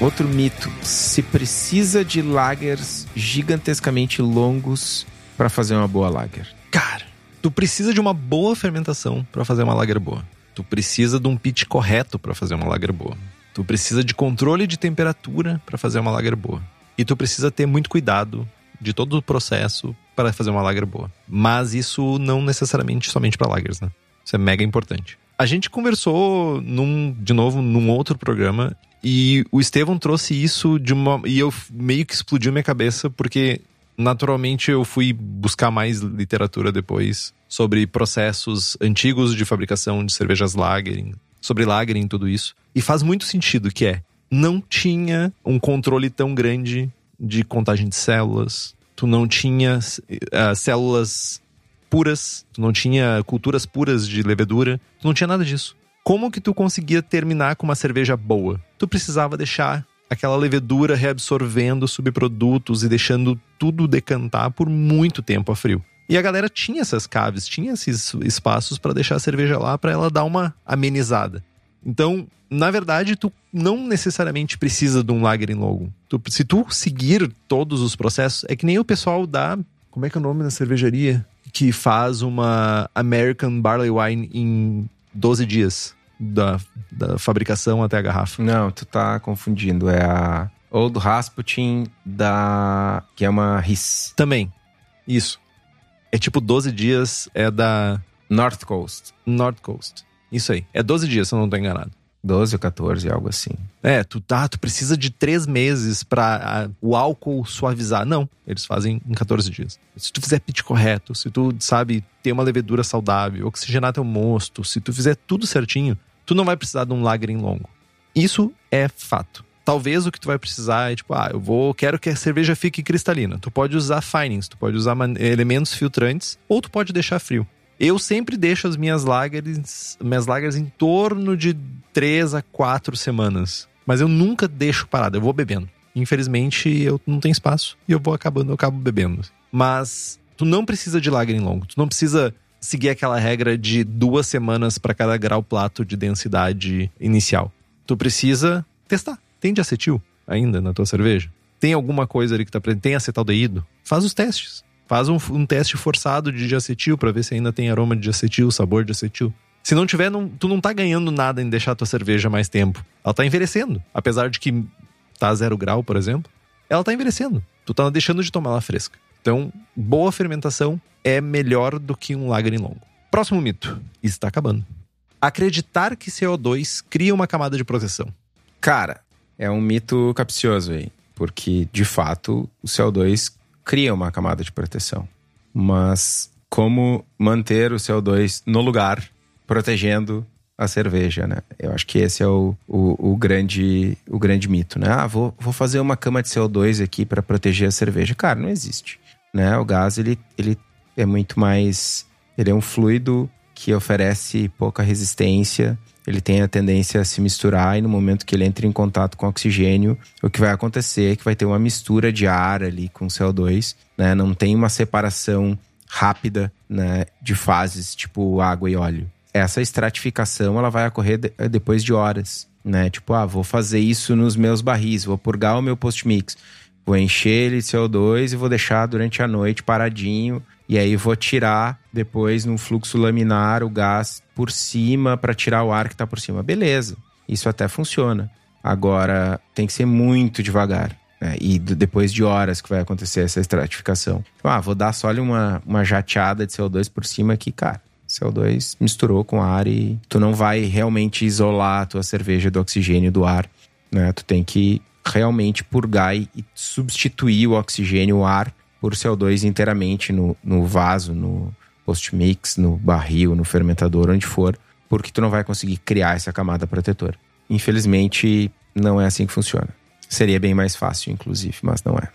Outro mito: se precisa de lagers gigantescamente longos para fazer uma boa lager.
Cara, tu precisa de uma boa fermentação para fazer uma lager boa. Tu precisa de um pitch correto para fazer uma lager boa. Tu precisa de controle de temperatura para fazer uma lager boa. E tu precisa ter muito cuidado de todo o processo para fazer uma lager boa. Mas isso não necessariamente somente para lagers, né? Isso é mega importante. A gente conversou num, de novo num outro programa e o Estevão trouxe isso de uma. E eu meio que explodiu minha cabeça, porque naturalmente eu fui buscar mais literatura depois sobre processos antigos de fabricação de cervejas lagering, sobre lagering e tudo isso. E faz muito sentido que é, não tinha um controle tão grande de contagem de células, tu não tinha uh, células puras, tu não tinha culturas puras de levedura, tu não tinha nada disso. Como que tu conseguia terminar com uma cerveja boa? Tu precisava deixar aquela levedura reabsorvendo subprodutos e deixando tudo decantar por muito tempo a frio. E a galera tinha essas caves, tinha esses espaços para deixar a cerveja lá para ela dar uma amenizada. Então, na verdade, tu não necessariamente precisa de um lager em logo. Tu, se tu seguir todos os processos, é que nem o pessoal da. Como é que é o nome da cervejaria? que faz uma American Barley Wine em 12 dias da, da fabricação até a garrafa.
Não, tu tá confundindo. É a Old Rasputin da. que é uma RIS.
Também. Isso. É tipo 12 dias, é da.
North Coast.
North Coast. Isso aí. É 12 dias, se eu não tô enganado.
12 ou 14, algo assim.
É, tu, tá, tu precisa de três meses para o álcool suavizar. Não, eles fazem em 14 dias. Se tu fizer pitch correto, se tu, sabe, ter uma levedura saudável, oxigenar teu mosto, se tu fizer tudo certinho, tu não vai precisar de um lagering longo. Isso é fato. Talvez o que tu vai precisar é tipo, ah, eu vou, quero que a cerveja fique cristalina. Tu pode usar finings, tu pode usar elementos filtrantes, ou tu pode deixar frio. Eu sempre deixo as minhas lagers, minhas lagers em torno de três a quatro semanas. Mas eu nunca deixo parado, eu vou bebendo. Infelizmente, eu não tenho espaço e eu vou acabando, eu acabo bebendo. Mas Tu não precisa de lagrim longo. Tu não precisa seguir aquela regra de duas semanas para cada grau plato de densidade inicial. Tu precisa testar. Tem de acetil ainda na tua cerveja? Tem alguma coisa ali que tá presente? Tem acetaldeído? Faz os testes. Faz um, um teste forçado de diacetil para ver se ainda tem aroma de diacetil, sabor de acetil. Se não tiver, não, tu não tá ganhando nada em deixar tua cerveja mais tempo. Ela tá envelhecendo. Apesar de que tá zero grau, por exemplo, ela tá envelhecendo. Tu tá deixando de tomar ela fresca. Então, boa fermentação é melhor do que um lagrim longo. Próximo mito. Está acabando. Acreditar que CO2 cria uma camada de proteção.
Cara, é um mito capcioso aí. Porque, de fato, o CO2 cria uma camada de proteção. Mas como manter o CO2 no lugar, protegendo a cerveja, né? Eu acho que esse é o, o, o, grande, o grande mito, né? Ah, vou, vou fazer uma cama de CO2 aqui para proteger a cerveja. Cara, não existe, né? O gás, ele, ele é muito mais... Ele é um fluido que oferece pouca resistência, ele tem a tendência a se misturar e no momento que ele entra em contato com oxigênio, o que vai acontecer é que vai ter uma mistura de ar ali com CO2, né? Não tem uma separação rápida, né, de fases tipo água e óleo essa estratificação ela vai ocorrer eh, depois de horas, né? Tipo, ah, vou fazer isso nos meus barris, vou purgar o meu post-mix, vou encher ele de CO2 e vou deixar durante a noite paradinho. E aí vou tirar depois no fluxo laminar o gás por cima para tirar o ar que está por cima. Beleza, isso até funciona. Agora tem que ser muito devagar. Né? E depois de horas que vai acontecer essa estratificação. Ah, vou dar só uma, uma jateada de CO2 por cima aqui, cara. CO2 misturou com ar e tu não vai realmente isolar a tua cerveja do oxigênio do ar, né? Tu tem que realmente purgar e substituir o oxigênio, o ar, por CO2 inteiramente no, no vaso, no post-mix, no barril, no fermentador, onde for, porque tu não vai conseguir criar essa camada protetora. Infelizmente, não é assim que funciona. Seria bem mais fácil, inclusive, mas não é.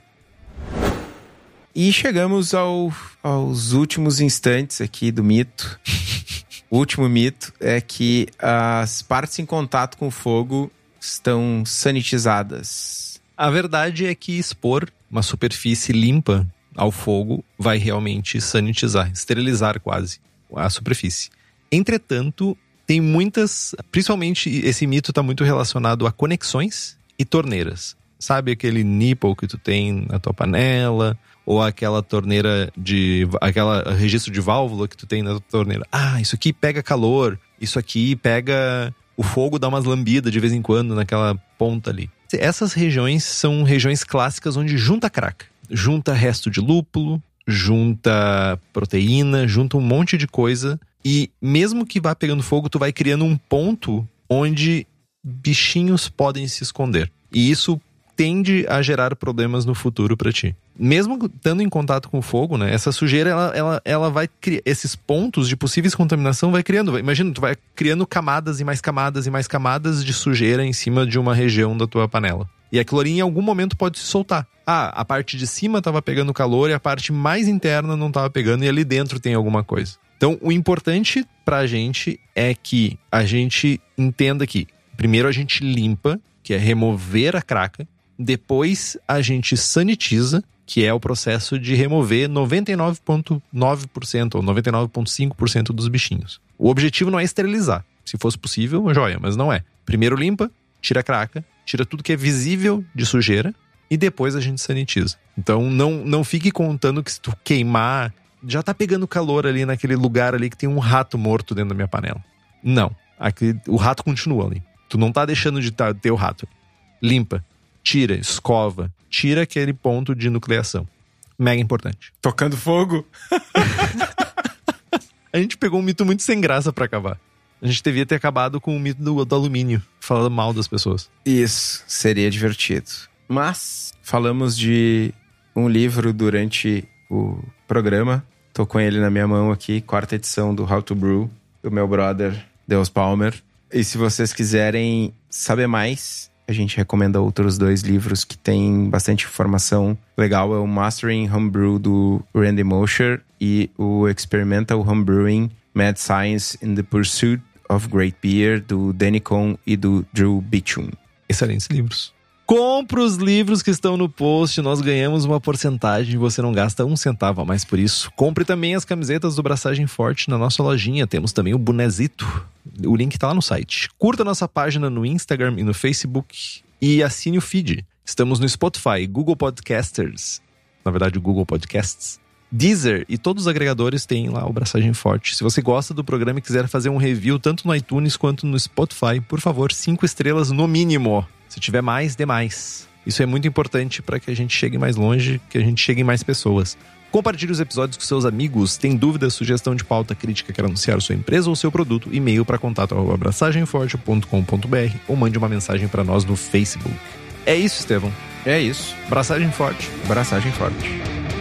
E chegamos ao, aos últimos instantes aqui do mito. o último mito é que as partes em contato com o fogo estão sanitizadas.
A verdade é que expor uma superfície limpa ao fogo vai realmente sanitizar, esterilizar quase a superfície. Entretanto, tem muitas, principalmente esse mito está muito relacionado a conexões e torneiras. Sabe aquele nipple que tu tem na tua panela, ou aquela torneira de. aquela registro de válvula que tu tem na torneira. Ah, isso aqui pega calor, isso aqui pega. O fogo dá umas lambidas de vez em quando naquela ponta ali. Essas regiões são regiões clássicas onde junta craca. Junta resto de lúpulo, junta proteína, junta um monte de coisa. E mesmo que vá pegando fogo, tu vai criando um ponto onde bichinhos podem se esconder. E isso tende a gerar problemas no futuro para ti. Mesmo estando em contato com o fogo, né? Essa sujeira, ela, ela, ela vai criar. Esses pontos de possíveis contaminação vai criando. Imagina, tu vai criando camadas e mais camadas e mais camadas de sujeira em cima de uma região da tua panela. E aquilo ali em algum momento pode se soltar. Ah, a parte de cima estava pegando calor e a parte mais interna não estava pegando, e ali dentro tem alguma coisa. Então, o importante pra gente é que a gente entenda que primeiro a gente limpa, que é remover a craca, depois a gente sanitiza, que é o processo de remover 99,9% ou 99,5% dos bichinhos. O objetivo não é esterilizar. Se fosse possível, joia, mas não é. Primeiro limpa, tira a craca, tira tudo que é visível de sujeira e depois a gente sanitiza. Então não, não fique contando que se tu queimar, já tá pegando calor ali naquele lugar ali que tem um rato morto dentro da minha panela. Não. Aqui, o rato continua ali. Tu não tá deixando de tá, ter o rato. Limpa, tira, escova, tira aquele ponto de nucleação. Mega importante.
Tocando fogo?
a gente pegou um mito muito sem graça para acabar. A gente devia ter acabado com o mito do, do alumínio, falando mal das pessoas.
Isso, seria divertido. Mas falamos de um livro durante o programa. Tô com ele na minha mão aqui, quarta edição do How to Brew, do meu brother Deus Palmer. E se vocês quiserem saber mais, a gente recomenda outros dois livros que tem bastante informação legal. É o Mastering Homebrew do Randy Mosher e o Experimental Homebrewing Mad Science in the Pursuit of Great Beer do Danny Cohn e do Drew Beecham.
Excelentes livros. Compre os livros que estão no post, nós ganhamos uma porcentagem, você não gasta um centavo a mais por isso. Compre também as camisetas do Braçagem Forte na nossa lojinha, temos também o bonezito. O link tá lá no site. Curta nossa página no Instagram e no Facebook e assine o feed. Estamos no Spotify, Google Podcasters, na verdade Google Podcasts, Deezer e todos os agregadores têm lá o Braçagem Forte. Se você gosta do programa e quiser fazer um review tanto no iTunes quanto no Spotify, por favor, cinco estrelas no mínimo. Se tiver mais, dê mais. Isso é muito importante para que a gente chegue mais longe, que a gente chegue em mais pessoas. Compartilhe os episódios com seus amigos. Tem dúvida, sugestão de pauta, crítica, quer anunciar sua empresa ou seu produto? E-mail para contato abraçagemforte.com.br ou mande uma mensagem para nós no Facebook. É isso, Estevão.
É isso.
Braçagem forte.
Braçagem forte.